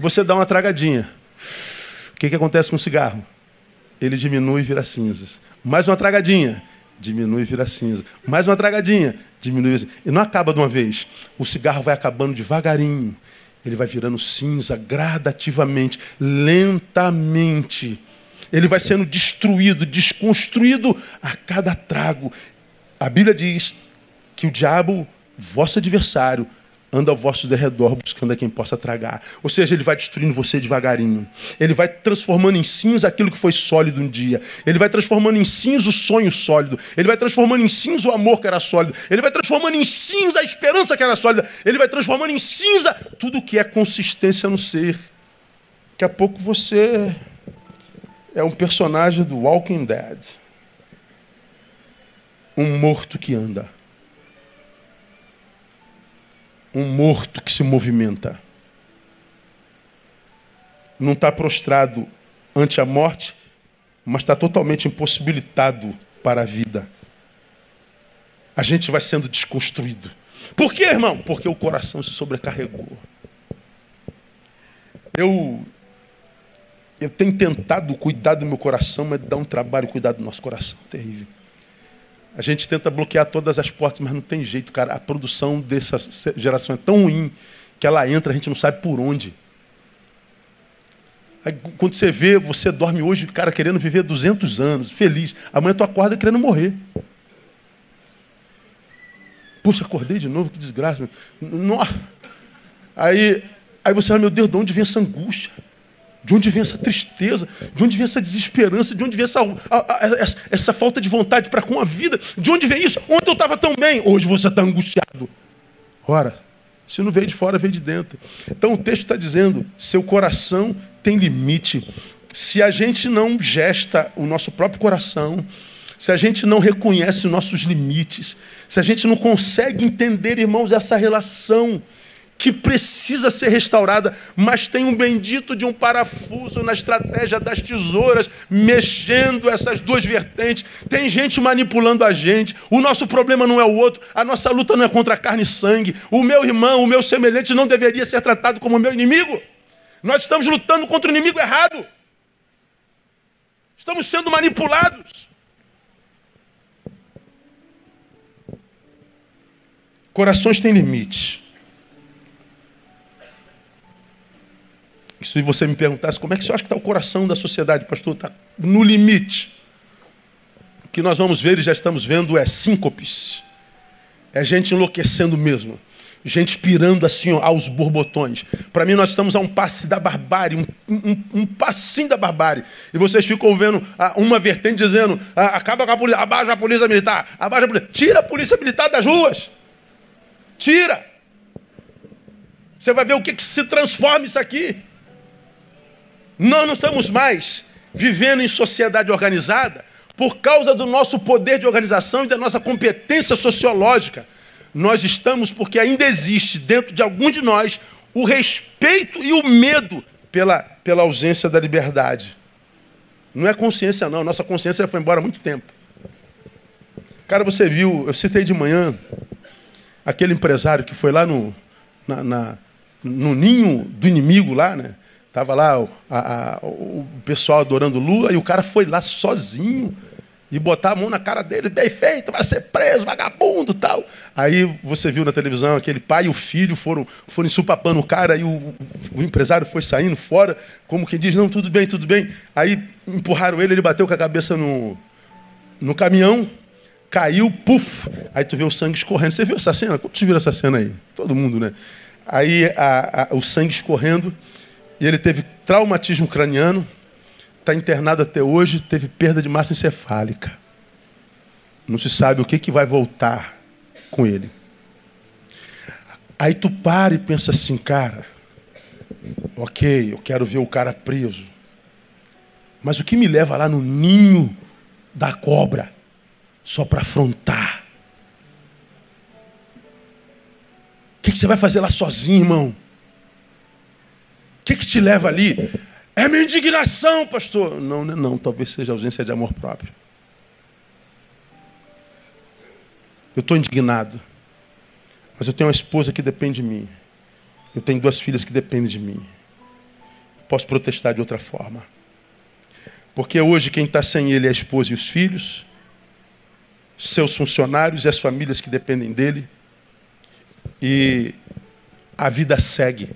e você dá uma tragadinha. O que, que acontece com o cigarro? Ele diminui e vira cinzas. Mais uma tragadinha, diminui e vira cinza. Mais uma tragadinha, diminui e E não acaba de uma vez. O cigarro vai acabando devagarinho. Ele vai virando cinza gradativamente, lentamente. Ele vai sendo destruído, desconstruído a cada trago. A Bíblia diz que o diabo, vosso adversário, anda ao vosso derredor buscando a quem possa tragar. Ou seja, ele vai destruindo você devagarinho. Ele vai transformando em cinza aquilo que foi sólido um dia. Ele vai transformando em cinza o sonho sólido. Ele vai transformando em cinza o amor que era sólido. Ele vai transformando em cinza a esperança que era sólida. Ele vai transformando em cinza tudo que é consistência no ser. Daqui a pouco você é um personagem do Walking Dead. Um morto que anda um morto que se movimenta. Não está prostrado ante a morte, mas está totalmente impossibilitado para a vida. A gente vai sendo desconstruído. Por quê, irmão? Porque o coração se sobrecarregou. Eu, eu tenho tentado cuidar do meu coração, mas dá um trabalho cuidar do nosso coração terrível. A gente tenta bloquear todas as portas, mas não tem jeito, cara. A produção dessa geração é tão ruim que ela entra, a gente não sabe por onde. Aí, quando você vê, você dorme hoje, cara, querendo viver 200 anos, feliz. Amanhã tu acorda querendo morrer. Puxa, acordei de novo, que desgraça. Aí, aí você fala, meu Deus, de onde vem essa angústia? De onde vem essa tristeza? De onde vem essa desesperança? De onde vem essa, a, a, essa, essa, falta de vontade para com a vida? De onde vem isso? Ontem eu estava tão bem, hoje você está angustiado. Ora, se não veio de fora, veio de dentro. Então o texto está dizendo: seu coração tem limite. Se a gente não gesta o nosso próprio coração, se a gente não reconhece os nossos limites, se a gente não consegue entender, irmãos, essa relação que precisa ser restaurada, mas tem um bendito de um parafuso na estratégia das tesouras, mexendo essas duas vertentes. Tem gente manipulando a gente. O nosso problema não é o outro, a nossa luta não é contra carne e sangue. O meu irmão, o meu semelhante não deveria ser tratado como meu inimigo. Nós estamos lutando contra o inimigo errado. Estamos sendo manipulados. Corações têm limites. Se você me perguntasse como é que você acha que está o coração da sociedade, pastor, está no limite. O que nós vamos ver e já estamos vendo é síncopes. É gente enlouquecendo mesmo. Gente pirando assim aos borbotões. Para mim, nós estamos a um passe da barbárie, um, um, um passinho da barbárie. E vocês ficam vendo ah, uma vertente dizendo: ah, acaba com a polícia, abaixa a polícia militar, abaixa a polícia. Tira a polícia militar das ruas. Tira. Você vai ver o que, que se transforma isso aqui. Nós não estamos mais vivendo em sociedade organizada por causa do nosso poder de organização e da nossa competência sociológica. Nós estamos porque ainda existe dentro de algum de nós o respeito e o medo pela pela ausência da liberdade. Não é consciência, não. Nossa consciência já foi embora há muito tempo. Cara, você viu, eu citei de manhã aquele empresário que foi lá no, na, na, no ninho do inimigo lá, né? Tava lá o, a, o pessoal adorando Lula e o cara foi lá sozinho e botar a mão na cara dele, bem feito, vai ser preso, vagabundo tal. Aí você viu na televisão aquele pai e o filho foram, foram ensupapando o cara, e o, o empresário foi saindo fora, como quem diz, não, tudo bem, tudo bem. Aí empurraram ele, ele bateu com a cabeça no, no caminhão, caiu, puf, aí tu vê o sangue escorrendo. Você viu essa cena? Tu viu essa cena aí? Todo mundo, né? Aí a, a, o sangue escorrendo, e ele teve traumatismo craniano, está internado até hoje, teve perda de massa encefálica. Não se sabe o que, que vai voltar com ele. Aí tu para e pensa assim, cara, ok, eu quero ver o cara preso. Mas o que me leva lá no ninho da cobra? só para afrontar. O que, que, você vai fazer lá sozinho, irmão? Que, que te leva ali? É minha indignação, pastor. Não, não, não. Talvez seja ausência de amor próprio. Eu estou indignado. Mas eu tenho uma esposa que depende de mim. Eu tenho duas filhas que dependem de mim. Posso protestar de outra forma. Porque hoje quem está sem ele é a esposa e os filhos seus funcionários e as famílias que dependem dele. E a vida segue.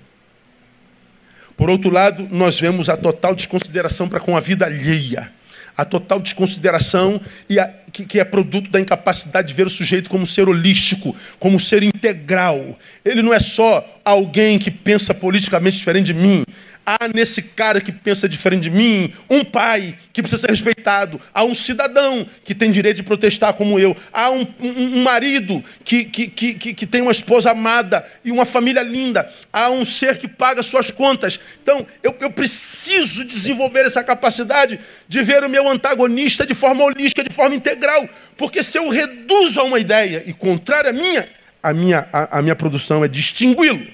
Por outro lado, nós vemos a total desconsideração para com a vida alheia. A total desconsideração e a, que, que, é produto da incapacidade de ver o sujeito como ser holístico, como ser integral. Ele não é só alguém que pensa politicamente diferente de mim. Há nesse cara que pensa diferente de mim um pai que precisa ser respeitado. Há um cidadão que tem direito de protestar como eu. Há um, um, um marido que, que, que, que, tem uma esposa amada e uma família linda. Há um ser que paga suas contas. Então, eu, eu preciso desenvolver essa capacidade de ver o meu antagonista de forma holística, de forma integral. Porque se eu reduzo a uma ideia e contrária à minha, a minha, a, a minha produção é distingui-lo.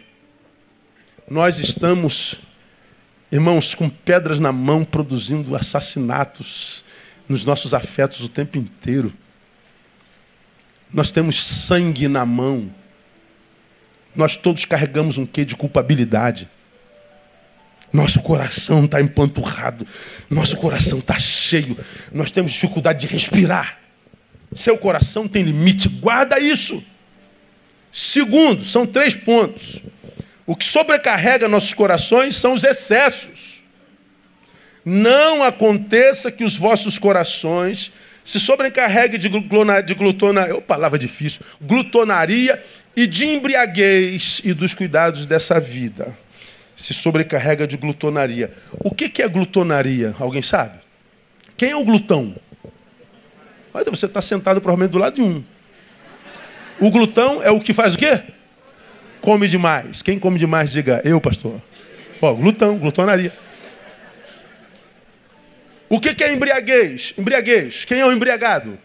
Nós estamos Irmãos, com pedras na mão, produzindo assassinatos nos nossos afetos o tempo inteiro. Nós temos sangue na mão. Nós todos carregamos um quê de culpabilidade. Nosso coração está empanturrado. Nosso coração está cheio. Nós temos dificuldade de respirar. Seu coração tem limite. Guarda isso. Segundo, são três pontos. O que sobrecarrega nossos corações são os excessos. Não aconteça que os vossos corações se sobrecarreguem de, glutona, de glutona, oh, palavra difícil, glutonaria e de embriaguez e dos cuidados dessa vida. Se sobrecarrega de glutonaria. O que, que é glutonaria? Alguém sabe? Quem é o glutão? Olha, você está sentado provavelmente do lado de um. O glutão é o que faz o quê? Come demais? Quem come demais, diga eu, pastor. Ó, glutão, glutonaria. O que, que é embriaguez? Embriaguez. Quem é o embriagado?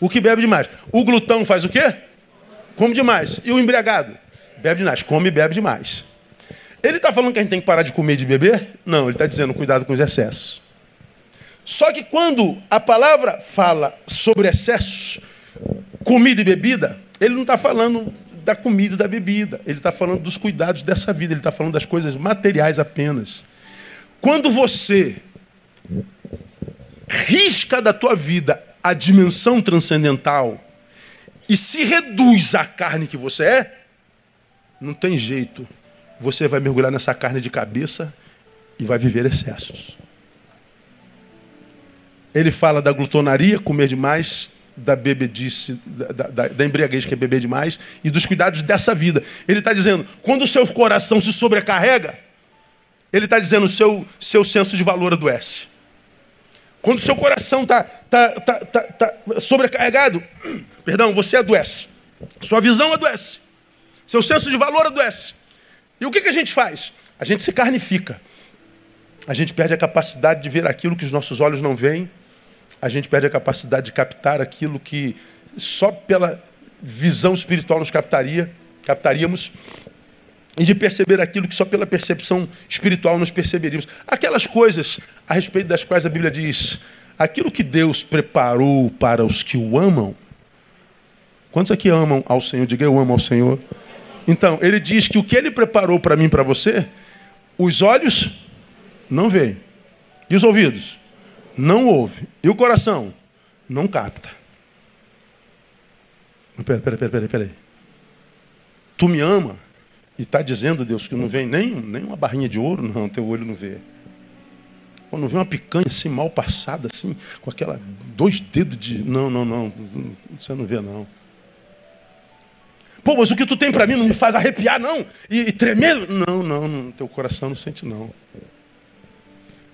O que bebe demais. O glutão faz o quê? Come demais. E o embriagado? Bebe demais. Come e bebe demais. Ele está falando que a gente tem que parar de comer e de beber? Não, ele está dizendo cuidado com os excessos. Só que quando a palavra fala sobre excessos, comida e bebida, ele não está falando da comida e da bebida. Ele está falando dos cuidados dessa vida. Ele está falando das coisas materiais apenas. Quando você risca da tua vida a dimensão transcendental e se reduz à carne que você é, não tem jeito. Você vai mergulhar nessa carne de cabeça e vai viver excessos. Ele fala da glutonaria, comer demais, da bebedice, da, da, da embriaguez, que é beber demais, e dos cuidados dessa vida. Ele está dizendo, quando o seu coração se sobrecarrega, ele está dizendo, seu, seu senso de valor adoece. Quando o seu coração está tá, tá, tá, tá sobrecarregado, perdão, você adoece. Sua visão adoece. Seu senso de valor adoece. E o que, que a gente faz? A gente se carnifica. A gente perde a capacidade de ver aquilo que os nossos olhos não veem a gente perde a capacidade de captar aquilo que só pela visão espiritual nos captaria, captaríamos. e de perceber aquilo que só pela percepção espiritual nós perceberíamos. Aquelas coisas a respeito das quais a Bíblia diz: aquilo que Deus preparou para os que o amam. Quantos aqui amam ao Senhor? Diga eu amo ao Senhor. Então, ele diz que o que ele preparou para mim para você, os olhos não veem. E os ouvidos? Não ouvem. E o coração? Não capta. Peraí, peraí, peraí, peraí. Tu me ama? E está dizendo, Deus, que não vem nem, nem uma barrinha de ouro, não, teu olho não vê. Não vê uma picanha assim, mal passada, assim, com aquela dois dedos de. Não, não, não, você não vê, não. Pô, mas o que tu tem para mim não me faz arrepiar, não? E, e tremer? Não, não, não, teu coração não sente, não.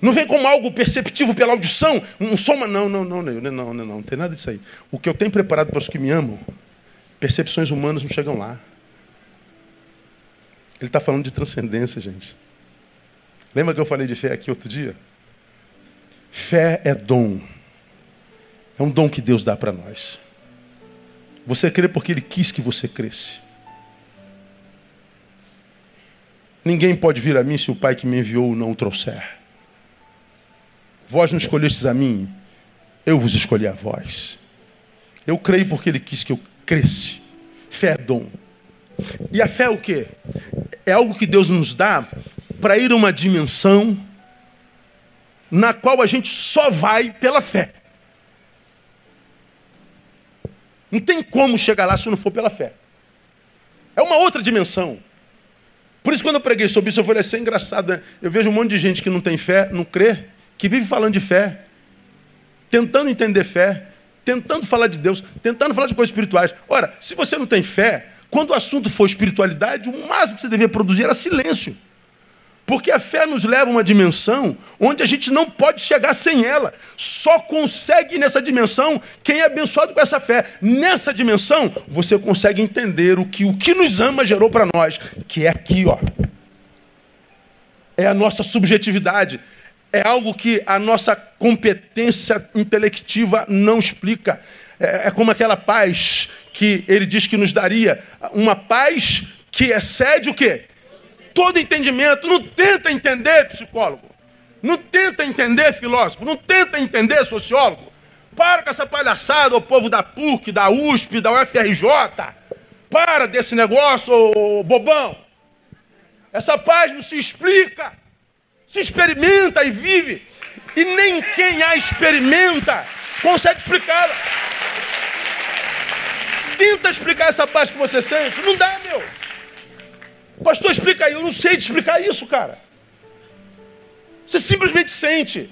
Não vem como algo perceptivo pela audição, um soma. Não, não, não, não, não, não, não, não, tem nada disso aí. O que eu tenho preparado para os que me amam, percepções humanas não chegam lá. Ele está falando de transcendência, gente. Lembra que eu falei de fé aqui outro dia? Fé é dom. É um dom que Deus dá para nós. Você crê porque Ele quis que você cresce. Ninguém pode vir a mim se o Pai que me enviou não o trouxer. Vós não escolhestes a mim, eu vos escolhi a vós. Eu creio porque Ele quis que eu cresce. Fé é dom. E a fé é o quê? É algo que Deus nos dá para ir a uma dimensão na qual a gente só vai pela fé. Não tem como chegar lá se não for pela fé. É uma outra dimensão. Por isso, quando eu preguei sobre isso, eu falei assim: é engraçado, né? Eu vejo um monte de gente que não tem fé, não crê, que vive falando de fé, tentando entender fé, tentando falar de Deus, tentando falar de coisas espirituais. Ora, se você não tem fé, quando o assunto for espiritualidade, o máximo que você deveria produzir era silêncio. Porque a fé nos leva a uma dimensão onde a gente não pode chegar sem ela. Só consegue nessa dimensão quem é abençoado com essa fé. Nessa dimensão, você consegue entender o que o que nos ama gerou para nós, que é aqui, ó. É a nossa subjetividade. É algo que a nossa competência intelectiva não explica. É, é como aquela paz que ele diz que nos daria uma paz que excede o quê? Todo entendimento. Não tenta entender, psicólogo. Não tenta entender, filósofo. Não tenta entender, sociólogo. Para com essa palhaçada, o povo da PUC, da USP, da UFRJ. Para desse negócio, ô, bobão. Essa paz não se explica. Se experimenta e vive. E nem quem a experimenta consegue explicá-la. Tenta explicar essa paz que você sente. Não dá, meu. Pastor, explica aí. Eu não sei te explicar isso, cara. Você simplesmente sente.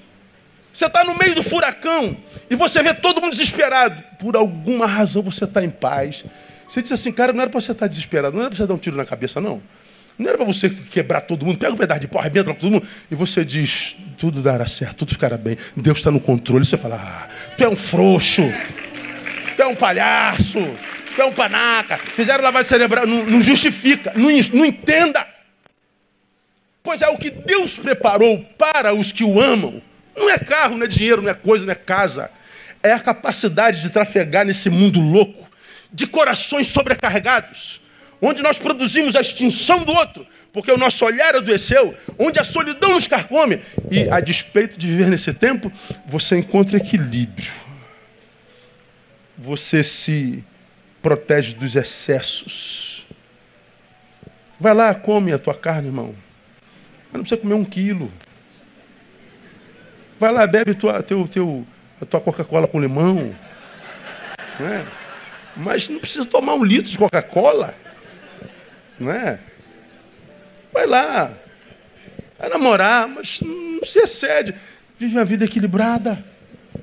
Você está no meio do furacão e você vê todo mundo desesperado. Por alguma razão você está em paz. Você diz assim, cara, não era para você estar tá desesperado, não era para você dar um tiro na cabeça, não. Não era para você quebrar todo mundo, pega um pedaço de pau, arrebenta todo mundo, e você diz, tudo dará certo, tudo ficará bem, Deus está no controle. Você fala, ah, tu é um frouxo, tu é um palhaço, tu é um panaca, fizeram lavagem cerebral, não, não justifica, não, não entenda. Pois é o que Deus preparou para os que o amam. Não é carro, não é dinheiro, não é coisa, não é casa. É a capacidade de trafegar nesse mundo louco, de corações sobrecarregados, onde nós produzimos a extinção do outro, porque o nosso olhar adoeceu, onde a solidão nos carcome. E, a despeito de viver nesse tempo, você encontra equilíbrio. Você se protege dos excessos. Vai lá, come a tua carne, irmão. Mas não precisa comer um quilo. Vai lá, bebe tua, teu, teu, a tua Coca-Cola com limão. Não é? Mas não precisa tomar um litro de Coca-Cola. Não é? Vai lá. Vai namorar, mas não se excede. Vive uma vida equilibrada.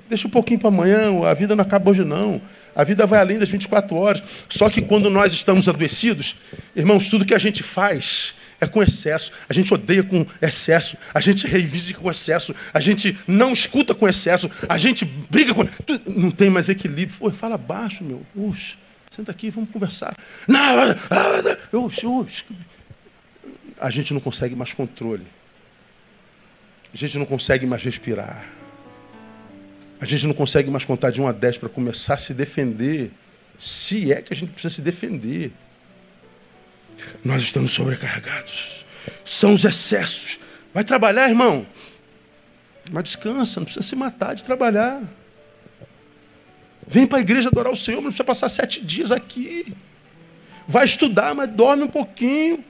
Deixa um pouquinho para amanhã, a vida não acaba hoje não. A vida vai além das 24 horas. Só que quando nós estamos adoecidos, irmãos, tudo que a gente faz é com excesso. A gente odeia com excesso. A gente reivindica com excesso. A gente não escuta com excesso. A gente briga com. Não tem mais equilíbrio. Pô, fala baixo, meu. Uxa, senta aqui, vamos conversar. Não, uxa. A gente não consegue mais controle. A gente não consegue mais respirar. A gente não consegue mais contar de 1 a 10 para começar a se defender. Se é que a gente precisa se defender. Nós estamos sobrecarregados. São os excessos. Vai trabalhar, irmão. Mas descansa, não precisa se matar de trabalhar. Vem para a igreja adorar o Senhor, mas não precisa passar sete dias aqui. Vai estudar, mas dorme um pouquinho.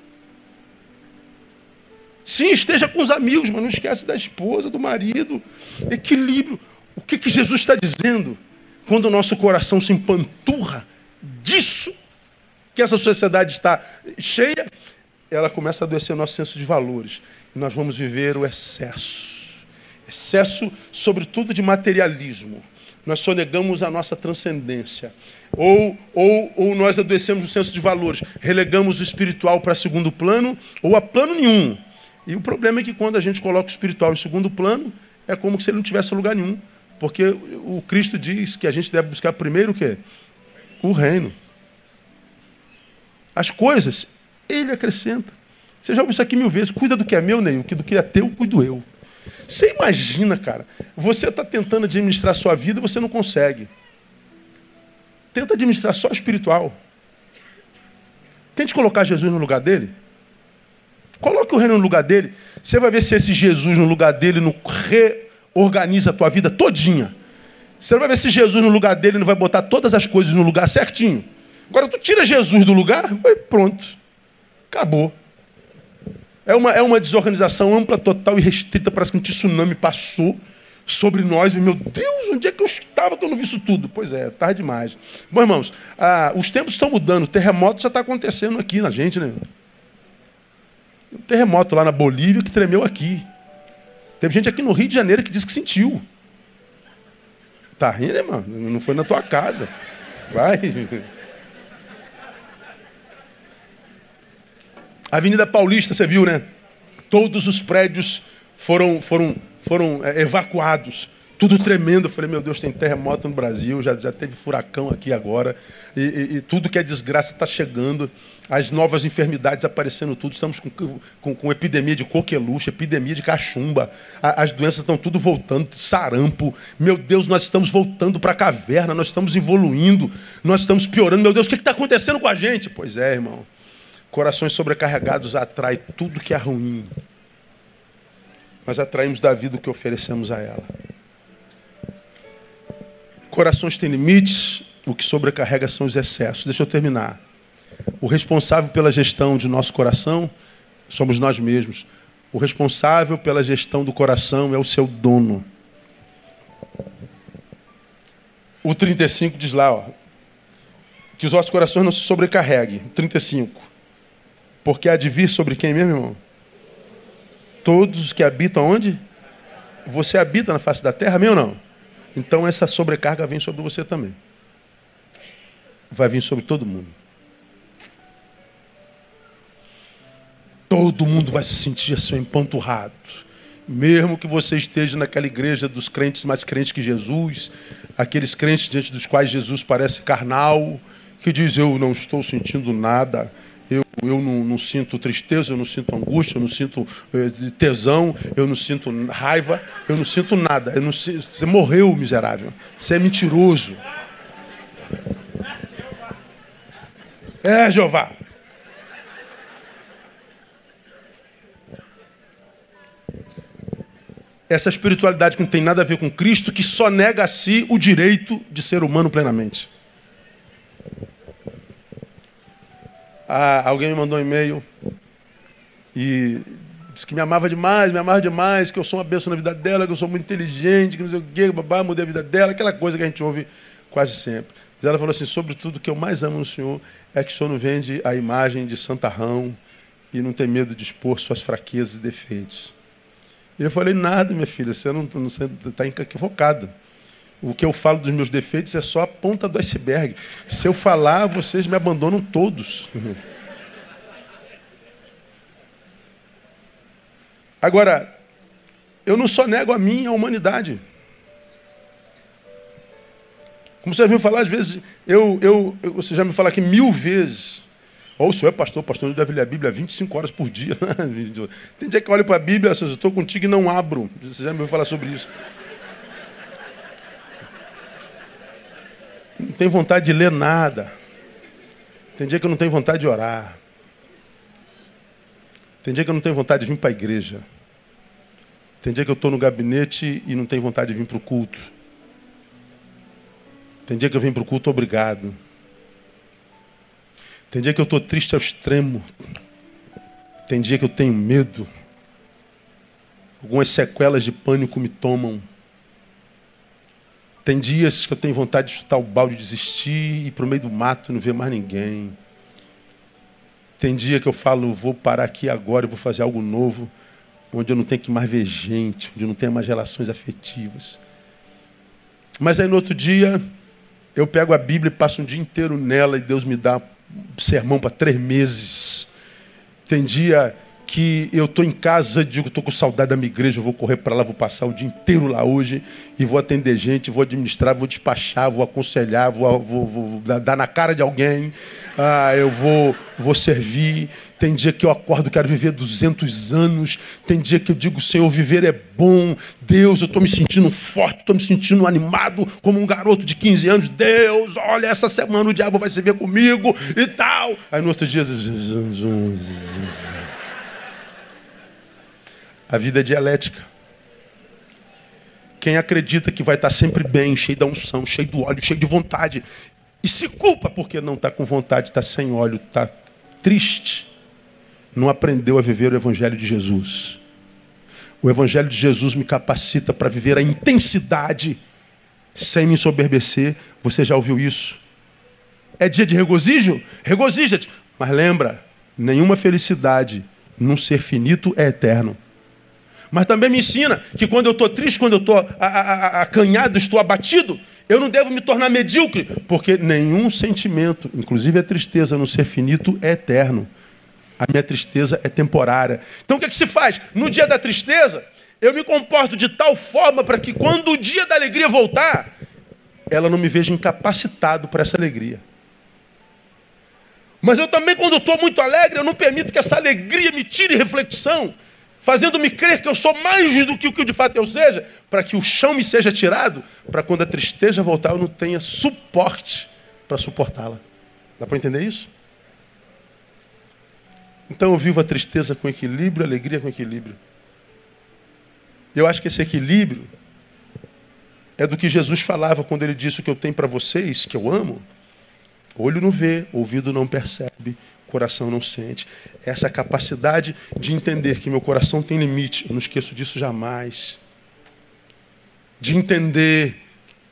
Sim, esteja com os amigos, mas não esquece da esposa, do marido. Equilíbrio. O que, que Jesus está dizendo? Quando o nosso coração se empanturra disso, que essa sociedade está cheia, ela começa a adoecer o nosso senso de valores. E nós vamos viver o excesso. Excesso, sobretudo, de materialismo nós sonegamos a nossa transcendência. Ou, ou, ou nós adoecemos o senso de valores, relegamos o espiritual para segundo plano ou a plano nenhum. E o problema é que quando a gente coloca o espiritual em segundo plano, é como se ele não tivesse lugar nenhum. Porque o Cristo diz que a gente deve buscar primeiro o quê? O reino. As coisas, ele acrescenta. Você já ouviu isso aqui mil vezes. Cuida do que é meu, Neil, que do que é teu, cuido eu. Você imagina, cara, você está tentando administrar sua vida e você não consegue. Tenta administrar só espiritual. Tente colocar Jesus no lugar dele. Coloque o reino no lugar dele. Você vai ver se esse Jesus no lugar dele não reorganiza a tua vida todinha. Você vai ver se Jesus no lugar dele não vai botar todas as coisas no lugar certinho. Agora tu tira Jesus do lugar, vai pronto. Acabou. É uma, é uma desorganização ampla, total e restrita. Parece que um tsunami passou sobre nós. Meu Deus, onde é que eu estava que eu não vi isso tudo? Pois é, tarde demais. Bom, irmãos, ah, os tempos estão mudando. O terremoto já está acontecendo aqui na gente, né? Um terremoto lá na Bolívia que tremeu aqui. Teve gente aqui no Rio de Janeiro que disse que sentiu. Tá rindo, irmão? Não foi na tua casa. Vai. Avenida Paulista, você viu, né? Todos os prédios foram, foram, foram é, evacuados. Tudo tremendo. Eu falei, meu Deus, tem terremoto no Brasil, já, já teve furacão aqui agora. E, e, e tudo que é desgraça está chegando. As novas enfermidades aparecendo tudo. Estamos com, com, com epidemia de coqueluche, epidemia de cachumba. A, as doenças estão tudo voltando, sarampo. Meu Deus, nós estamos voltando para a caverna, nós estamos evoluindo, nós estamos piorando. Meu Deus, o que está acontecendo com a gente? Pois é, irmão. Corações sobrecarregados atrai tudo que é ruim. Mas atraímos da vida o que oferecemos a ela. Corações têm limites, o que sobrecarrega são os excessos. Deixa eu terminar. O responsável pela gestão de nosso coração somos nós mesmos. O responsável pela gestão do coração é o seu dono. O 35 diz lá, ó, que os nossos corações não se sobrecarreguem. 35. Porque há de vir sobre quem mesmo, irmão? Todos os que habitam onde? Você habita na face da terra, meu ou não? Então essa sobrecarga vem sobre você também. Vai vir sobre todo mundo. Todo mundo vai se sentir assim empanturrado. Mesmo que você esteja naquela igreja dos crentes mais crentes que Jesus, aqueles crentes diante dos quais Jesus parece carnal, que diz: Eu não estou sentindo nada, eu, eu não, não, sinto tristeza, eu não sinto angústia, eu não sinto eh, tesão, eu não sinto raiva, eu não sinto nada. Eu não, você morreu, miserável. Você é mentiroso. É, Jeová. Essa espiritualidade que não tem nada a ver com Cristo, que só nega a si o direito de ser humano plenamente. Ah, alguém me mandou um e-mail e disse que me amava demais, me amava demais, que eu sou uma bênção na vida dela, que eu sou muito inteligente, que não sei o quê, babá, mudei a vida dela, aquela coisa que a gente ouve quase sempre. Mas ela falou assim: sobretudo o que eu mais amo no Senhor é que o Senhor não vende a imagem de santarrão e não tem medo de expor suas fraquezas e defeitos. E eu falei: nada, minha filha, você não está equivocada. O que eu falo dos meus defeitos é só a ponta do iceberg. Se eu falar, vocês me abandonam todos. Agora, eu não só nego a mim, a humanidade. Como você já viu falar, às vezes, eu, eu, eu, você já me fala aqui mil vezes. Ou oh, o senhor é pastor, pastor deve ler a Bíblia 25 horas por dia. Tem dia que eu olho para a Bíblia, eu estou contigo e não abro. Você já me ouviu falar sobre isso. Não tenho vontade de ler nada. Tem dia que eu não tenho vontade de orar. Tem dia que eu não tenho vontade de vir para a igreja. Tem dia que eu estou no gabinete e não tenho vontade de vir para o culto. Tem dia que eu vim para o culto obrigado. Tem dia que eu estou triste ao extremo. Tem dia que eu tenho medo. Algumas sequelas de pânico me tomam. Tem dias que eu tenho vontade de chutar o balde, desistir e ir para o meio do mato não ver mais ninguém. Tem dia que eu falo, vou parar aqui agora e vou fazer algo novo, onde eu não tenho que mais ver gente, onde eu não tenho mais relações afetivas. Mas aí no outro dia, eu pego a Bíblia e passo um dia inteiro nela e Deus me dá sermão para três meses. Tem dia que eu estou em casa, digo, estou com saudade da minha igreja, vou correr para lá, vou passar o dia inteiro lá hoje e vou atender gente, vou administrar, vou despachar, vou aconselhar, vou, vou, vou dar na cara de alguém, ah, eu vou, vou servir. Tem dia que eu acordo, quero viver 200 anos. Tem dia que eu digo, Senhor, viver é bom. Deus, eu estou me sentindo forte, estou me sentindo animado, como um garoto de 15 anos. Deus, olha, essa semana o diabo vai se ver comigo e tal. Aí no outro dia. A vida é dialética. Quem acredita que vai estar sempre bem, cheio da unção, cheio do óleo, cheio de vontade, e se culpa porque não está com vontade, está sem óleo, está triste, não aprendeu a viver o Evangelho de Jesus. O Evangelho de Jesus me capacita para viver a intensidade sem me ensoberbecer. Você já ouviu isso? É dia de regozijo? Regozija-te. Mas lembra, nenhuma felicidade num ser finito é eterno. Mas também me ensina que quando eu estou triste, quando eu estou acanhado, estou abatido, eu não devo me tornar medíocre, porque nenhum sentimento, inclusive a tristeza no ser finito, é eterno. A minha tristeza é temporária. Então o que, é que se faz? No dia da tristeza, eu me comporto de tal forma para que quando o dia da alegria voltar, ela não me veja incapacitado para essa alegria. Mas eu também, quando estou muito alegre, eu não permito que essa alegria me tire reflexão fazendo-me crer que eu sou mais do que o que de fato eu seja, para que o chão me seja tirado, para quando a tristeza voltar eu não tenha suporte para suportá-la. Dá para entender isso? Então eu vivo a tristeza com equilíbrio, a alegria com equilíbrio. Eu acho que esse equilíbrio é do que Jesus falava quando ele disse o que eu tenho para vocês, que eu amo. Olho não vê, ouvido não percebe, coração não sente. Essa capacidade de entender que meu coração tem limite, eu não esqueço disso jamais. De entender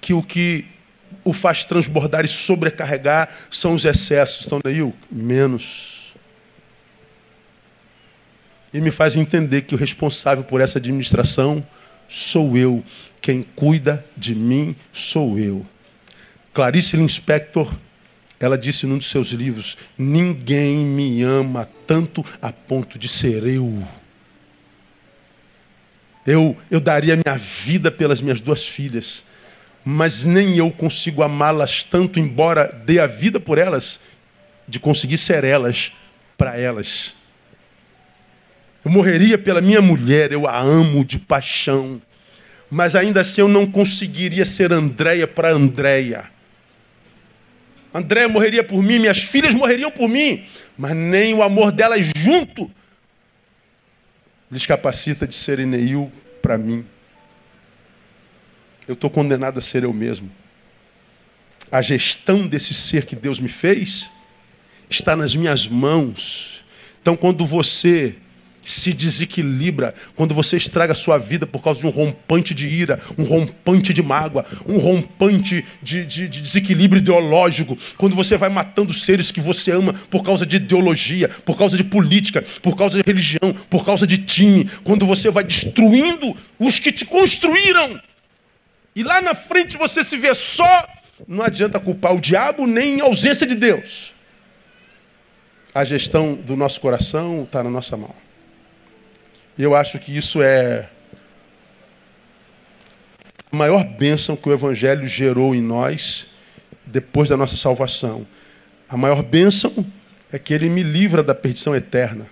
que o que o faz transbordar e sobrecarregar são os excessos. Estão daí? Menos. E me faz entender que o responsável por essa administração sou eu. Quem cuida de mim sou eu. Clarice Lispector ela disse num dos seus livros: Ninguém me ama tanto a ponto de ser eu. Eu, eu daria minha vida pelas minhas duas filhas, mas nem eu consigo amá-las tanto, embora dê a vida por elas, de conseguir ser elas para elas. Eu morreria pela minha mulher, eu a amo de paixão, mas ainda assim eu não conseguiria ser Andréia para Andréia. André morreria por mim, minhas filhas morreriam por mim, mas nem o amor delas junto lhes capacita de ser Neil para mim. Eu estou condenado a ser eu mesmo. A gestão desse ser que Deus me fez está nas minhas mãos. Então, quando você se desequilibra, quando você estraga a sua vida por causa de um rompante de ira, um rompante de mágoa, um rompante de, de, de, desequilíbrio ideológico, quando você vai matando seres que você ama por causa de ideologia, por causa de política, por causa de religião, por causa de time, quando você vai destruindo os que te construíram, e lá na frente você se vê só, não adianta culpar o diabo nem a ausência de Deus. A gestão do nosso coração está na nossa mão. E eu acho que isso é a maior bênção que o Evangelho gerou em nós depois da nossa salvação. A maior bênção é que ele me livra da perdição eterna.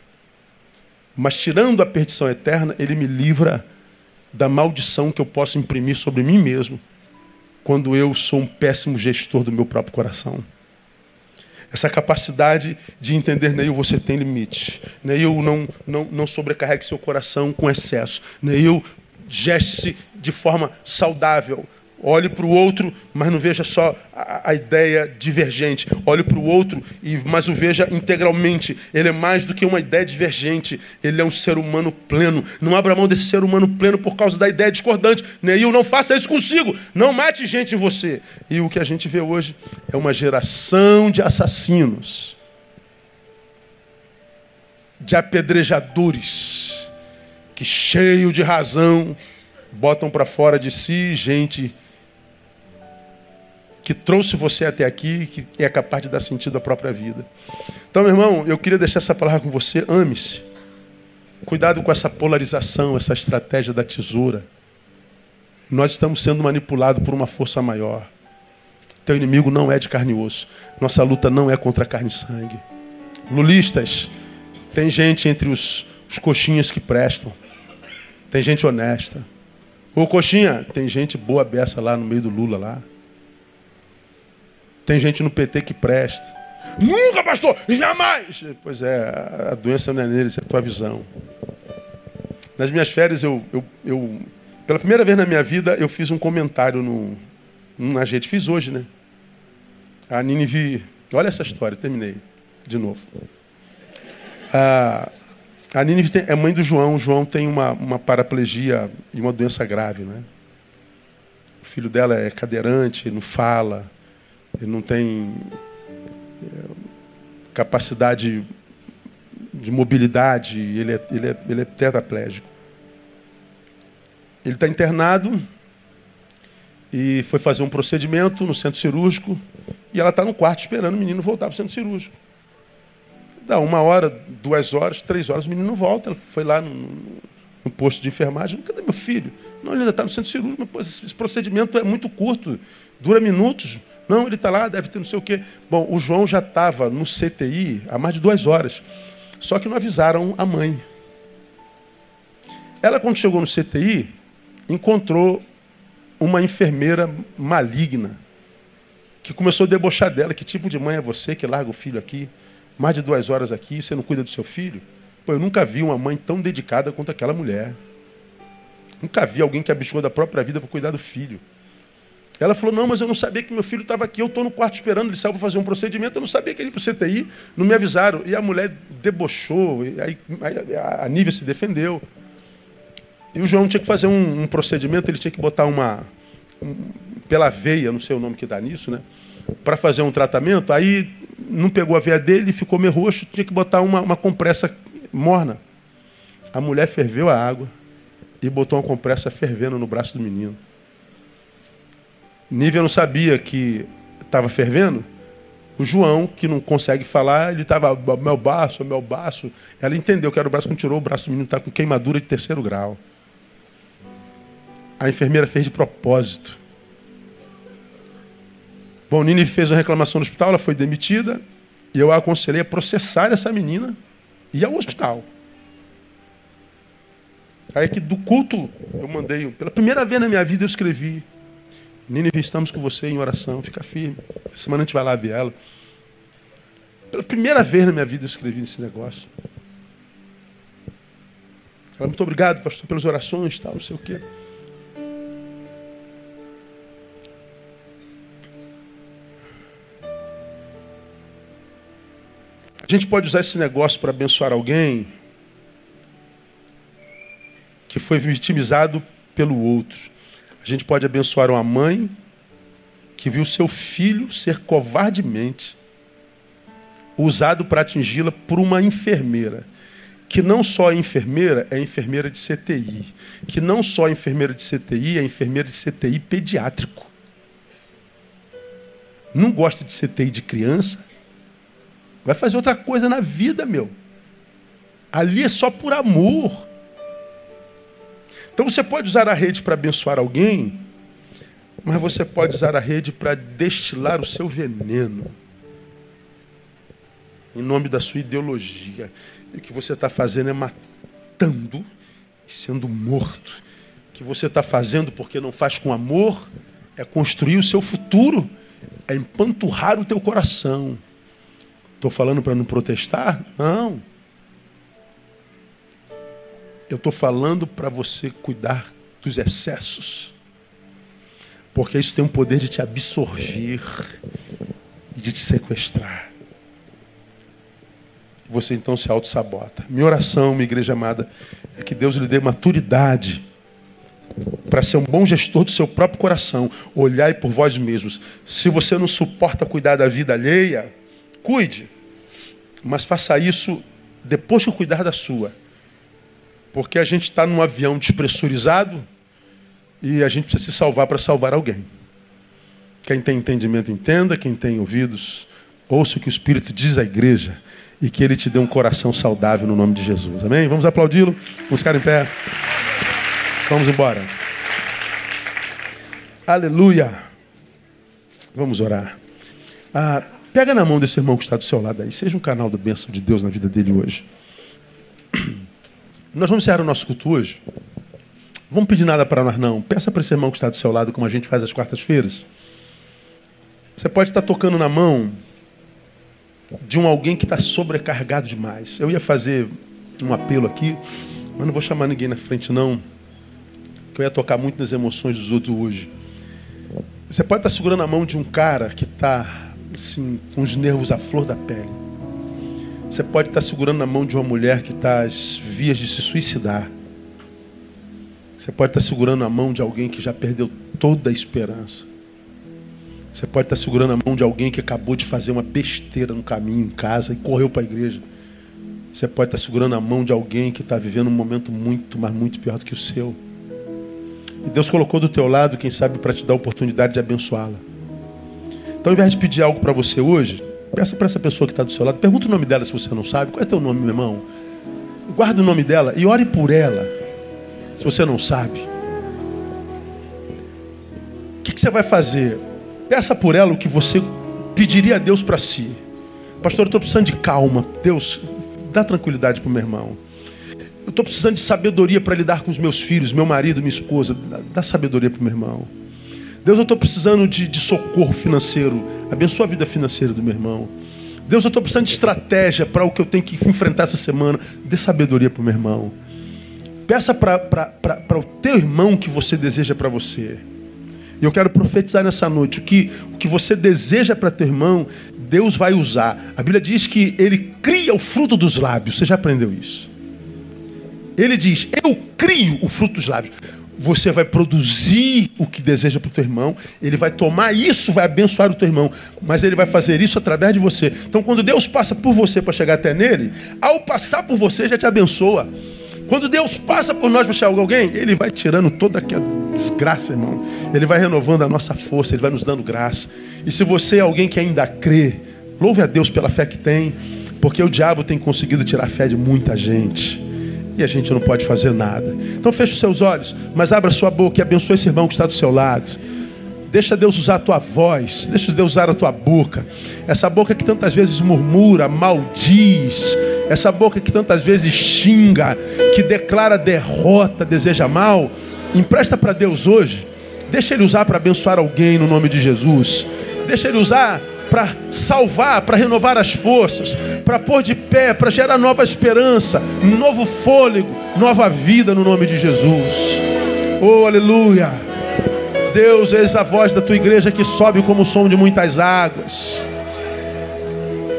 Mas tirando a perdição eterna, ele me livra da maldição que eu posso imprimir sobre mim mesmo quando eu sou um péssimo gestor do meu próprio coração. Essa capacidade de entender, Neil, você tem limite. Neil, não, não, não sobrecarregue seu coração com excesso. Neil, geste-se de forma saudável. Olhe para o outro, mas não veja só a, a ideia divergente. Olhe para o outro, e, mas o veja integralmente. Ele é mais do que uma ideia divergente. Ele é um ser humano pleno. Não abra mão desse ser humano pleno por causa da ideia discordante. Neil, não faça isso consigo. Não mate gente em você. E o que a gente vê hoje é uma geração de assassinos, de apedrejadores, que cheio de razão botam para fora de si gente que trouxe você até aqui, que é capaz de dar sentido à própria vida. Então, meu irmão, eu queria deixar essa palavra com você. Ame-se. Cuidado com essa polarização, essa estratégia da tesoura. Nós estamos sendo manipulados por uma força maior. Teu inimigo não é de carne e osso. Nossa luta não é contra carne e sangue. Lulistas, tem gente entre os, os coxinhas que prestam. Tem gente honesta. Ô coxinha, tem gente boa beça lá no meio do Lula lá. Tem gente no PT que presta. Nunca, pastor, jamais. Pois é, a doença não é neles, é a tua visão. Nas minhas férias, eu, eu, eu, pela primeira vez na minha vida, eu fiz um comentário no, na gente. Fiz hoje, né? A Ninive. Olha essa história, terminei. De novo. A, Ninive é mãe do João. O João tem uma, uma paraplegia e uma doença grave, né? O filho dela é cadeirante, não fala ele não tem é, capacidade de mobilidade, ele é, ele é, ele é tetraplégico. Ele está internado e foi fazer um procedimento no centro cirúrgico e ela está no quarto esperando o menino voltar para o centro cirúrgico. Dá uma hora, duas horas, três horas, o menino não volta. Ela foi lá no, no posto de enfermagem. Cadê meu filho? Não, ele ainda está no centro cirúrgico. Mas, esse procedimento é muito curto, dura minutos. Não, ele está lá, deve ter não sei o quê. Bom, o João já estava no CTI há mais de duas horas. Só que não avisaram a mãe. Ela, quando chegou no CTI, encontrou uma enfermeira maligna que começou a debochar dela. Que tipo de mãe é você que larga o filho aqui, mais de duas horas aqui, você não cuida do seu filho? Pô, eu nunca vi uma mãe tão dedicada quanto aquela mulher. Nunca vi alguém que abdicou da própria vida para cuidar do filho. Ela falou: Não, mas eu não sabia que meu filho estava aqui. Eu estou no quarto esperando. Ele saiu para fazer um procedimento. Eu não sabia que ele ia para o CTI. Não me avisaram. E a mulher debochou. E aí, a Nívia se defendeu. E o João tinha que fazer um, um procedimento. Ele tinha que botar uma. Um, pela veia, não sei o nome que dá nisso, né? Para fazer um tratamento. Aí não pegou a veia dele, ficou meio roxo. Tinha que botar uma, uma compressa morna. A mulher ferveu a água e botou uma compressa fervendo no braço do menino. Nívia não sabia que estava fervendo. O João, que não consegue falar, ele estava, meu baço, meu baço. Ela entendeu que era o braço, quando tirou o braço do menino, está com queimadura de terceiro grau. A enfermeira fez de propósito. Bom, Nini fez uma reclamação no hospital, ela foi demitida. E eu a aconselhei a processar essa menina e ao hospital. Aí que do culto eu mandei, pela primeira vez na minha vida eu escrevi Nínive, estamos com você em oração, fica firme. Essa semana a gente vai lá ver ela. Pela primeira vez na minha vida eu escrevi esse negócio. Ela, muito obrigado, pastor, pelas orações, tal, não sei o quê. A gente pode usar esse negócio para abençoar alguém que foi vitimizado pelo outro. A gente pode abençoar uma mãe que viu seu filho ser covardemente usado para atingi-la por uma enfermeira. Que não só é enfermeira, é enfermeira de CTI. Que não só é enfermeira de CTI, é enfermeira de CTI pediátrico. Não gosta de CTI de criança? Vai fazer outra coisa na vida, meu. Ali é só por amor. Então você pode usar a rede para abençoar alguém, mas você pode usar a rede para destilar o seu veneno. Em nome da sua ideologia. E o que você está fazendo é matando e sendo morto. O que você está fazendo porque não faz com amor é construir o seu futuro, é empanturrar o teu coração. Estou falando para não protestar? Não. Eu estou falando para você cuidar dos excessos. Porque isso tem o poder de te absorver e de te sequestrar. Você então se auto-sabota. Minha oração, minha igreja amada, é que Deus lhe dê maturidade para ser um bom gestor do seu próprio coração. Olhai por vós mesmos. Se você não suporta cuidar da vida alheia, cuide. Mas faça isso depois que cuidar da sua. Porque a gente está num avião despressurizado e a gente precisa se salvar para salvar alguém. Quem tem entendimento, entenda. Quem tem ouvidos, ouça o que o Espírito diz à igreja. E que ele te dê um coração saudável no nome de Jesus. Amém? Vamos aplaudi-lo. Vamos ficar em pé. Vamos embora. Aleluia. Vamos orar. Ah, pega na mão desse irmão que está do seu lado aí. Seja um canal da bênção de Deus na vida dele hoje. Nós vamos encerrar o nosso culto hoje. Vamos pedir nada para nós, não. Peça para esse irmão que está do seu lado, como a gente faz às quartas-feiras. Você pode estar tocando na mão de um alguém que está sobrecarregado demais. Eu ia fazer um apelo aqui, mas não vou chamar ninguém na frente, não que eu ia tocar muito nas emoções dos outros hoje. Você pode estar segurando a mão de um cara que está assim, com os nervos à flor da pele. Você pode estar segurando a mão de uma mulher que está às vias de se suicidar. Você pode estar segurando a mão de alguém que já perdeu toda a esperança. Você pode estar segurando a mão de alguém que acabou de fazer uma besteira no caminho em casa e correu para a igreja. Você pode estar segurando a mão de alguém que está vivendo um momento muito, mas muito pior do que o seu. E Deus colocou do teu lado, quem sabe, para te dar a oportunidade de abençoá-la. Então, ao invés de pedir algo para você hoje, peça para essa pessoa que está do seu lado, pergunta o nome dela se você não sabe. Qual é o teu nome, meu irmão? Guarda o nome dela e ore por ela, se você não sabe. O que, que você vai fazer? Peça por ela o que você pediria a Deus para si. Pastor, eu estou precisando de calma. Deus, dá tranquilidade para o meu irmão. Eu estou precisando de sabedoria para lidar com os meus filhos, meu marido, minha esposa. Dá, sabedoria para o meu irmão. Deus, eu estou precisando de, de, socorro financeiro. Abençoa a vida financeira do meu irmão. Deus, eu estou precisando de estratégia para o que eu tenho que enfrentar essa semana. Dê sabedoria para o meu irmão. Peça para o teu irmão que você deseja para você. E eu quero profetizar nessa noite: o que, o que você deseja para teu irmão, Deus vai usar. A Bíblia diz que ele cria o fruto dos lábios. Você já aprendeu isso? Ele diz: Eu crio o fruto dos lábios. Você vai produzir o que deseja para o teu irmão, ele vai tomar isso, vai abençoar o teu irmão, mas ele vai fazer isso através de você. Então, quando Deus passa por você para chegar até nele, ao passar por você já te abençoa. Quando Deus passa por nós para chegar alguém, Ele vai tirando toda aquela desgraça, irmão. Ele vai renovando a nossa força, Ele vai nos dando graça. E se você é alguém que ainda crê, louve a Deus pela fé que tem, porque o diabo tem conseguido tirar a fé de muita gente e a gente não pode fazer nada. Então feche os seus olhos, mas abra sua boca e abençoe esse irmão que está do seu lado. Deixa Deus usar a tua voz, deixa Deus usar a tua boca. Essa boca que tantas vezes murmura, maldiz, essa boca que tantas vezes xinga, que declara derrota, deseja mal, empresta para Deus hoje. Deixa Ele usar para abençoar alguém no nome de Jesus. Deixa Ele usar para salvar, para renovar as forças, para pôr de pé, para gerar nova esperança, novo fôlego, nova vida no nome de Jesus. Oh, aleluia! Deus, eis a voz da tua igreja que sobe como o som de muitas águas.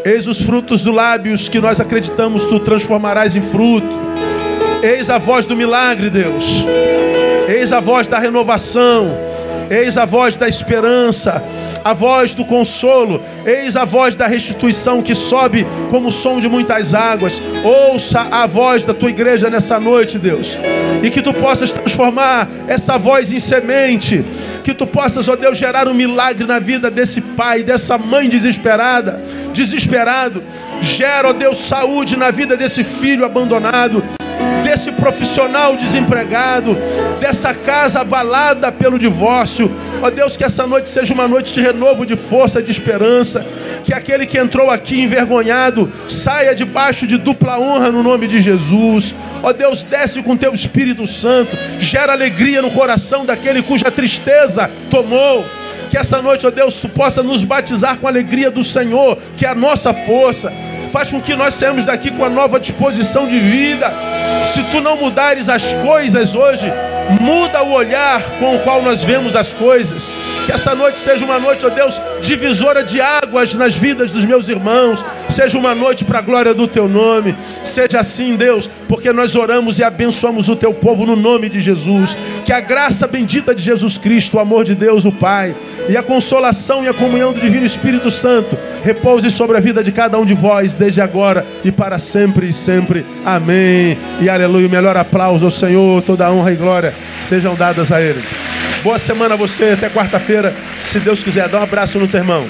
Eis os frutos do lábios que nós acreditamos tu transformarás em fruto. Eis a voz do milagre, Deus. Eis a voz da renovação. Eis a voz da esperança a voz do consolo, eis a voz da restituição que sobe como o som de muitas águas. Ouça a voz da tua igreja nessa noite, Deus, e que tu possas transformar essa voz em semente, que tu possas, ó Deus, gerar um milagre na vida desse pai, dessa mãe desesperada, desesperado. Gera, ó Deus, saúde na vida desse filho abandonado desse profissional desempregado, dessa casa abalada pelo divórcio. Ó Deus, que essa noite seja uma noite de renovo, de força, de esperança. Que aquele que entrou aqui envergonhado saia debaixo de dupla honra no nome de Jesus. Ó Deus, desce com teu Espírito Santo, gera alegria no coração daquele cuja tristeza tomou Que essa noite, ó Deus, tu possa nos batizar com a alegria do Senhor, que é a nossa força. Faz com que nós saímos daqui com a nova disposição de vida. Se tu não mudares as coisas hoje, muda o olhar com o qual nós vemos as coisas. Que essa noite seja uma noite, ó Deus, divisora de águas nas vidas dos meus irmãos. Seja uma noite para a glória do teu nome. Seja assim, Deus, porque nós oramos e abençoamos o teu povo no nome de Jesus. Que a graça bendita de Jesus Cristo, o amor de Deus, o Pai, e a consolação e a comunhão do Divino Espírito Santo repouse sobre a vida de cada um de vós, desde agora e para sempre e sempre. Amém. E aleluia. O melhor aplauso ao Senhor, toda honra e glória sejam dadas a Ele. Boa semana a você, até quarta-feira, se Deus quiser. Dá um abraço no teu irmão.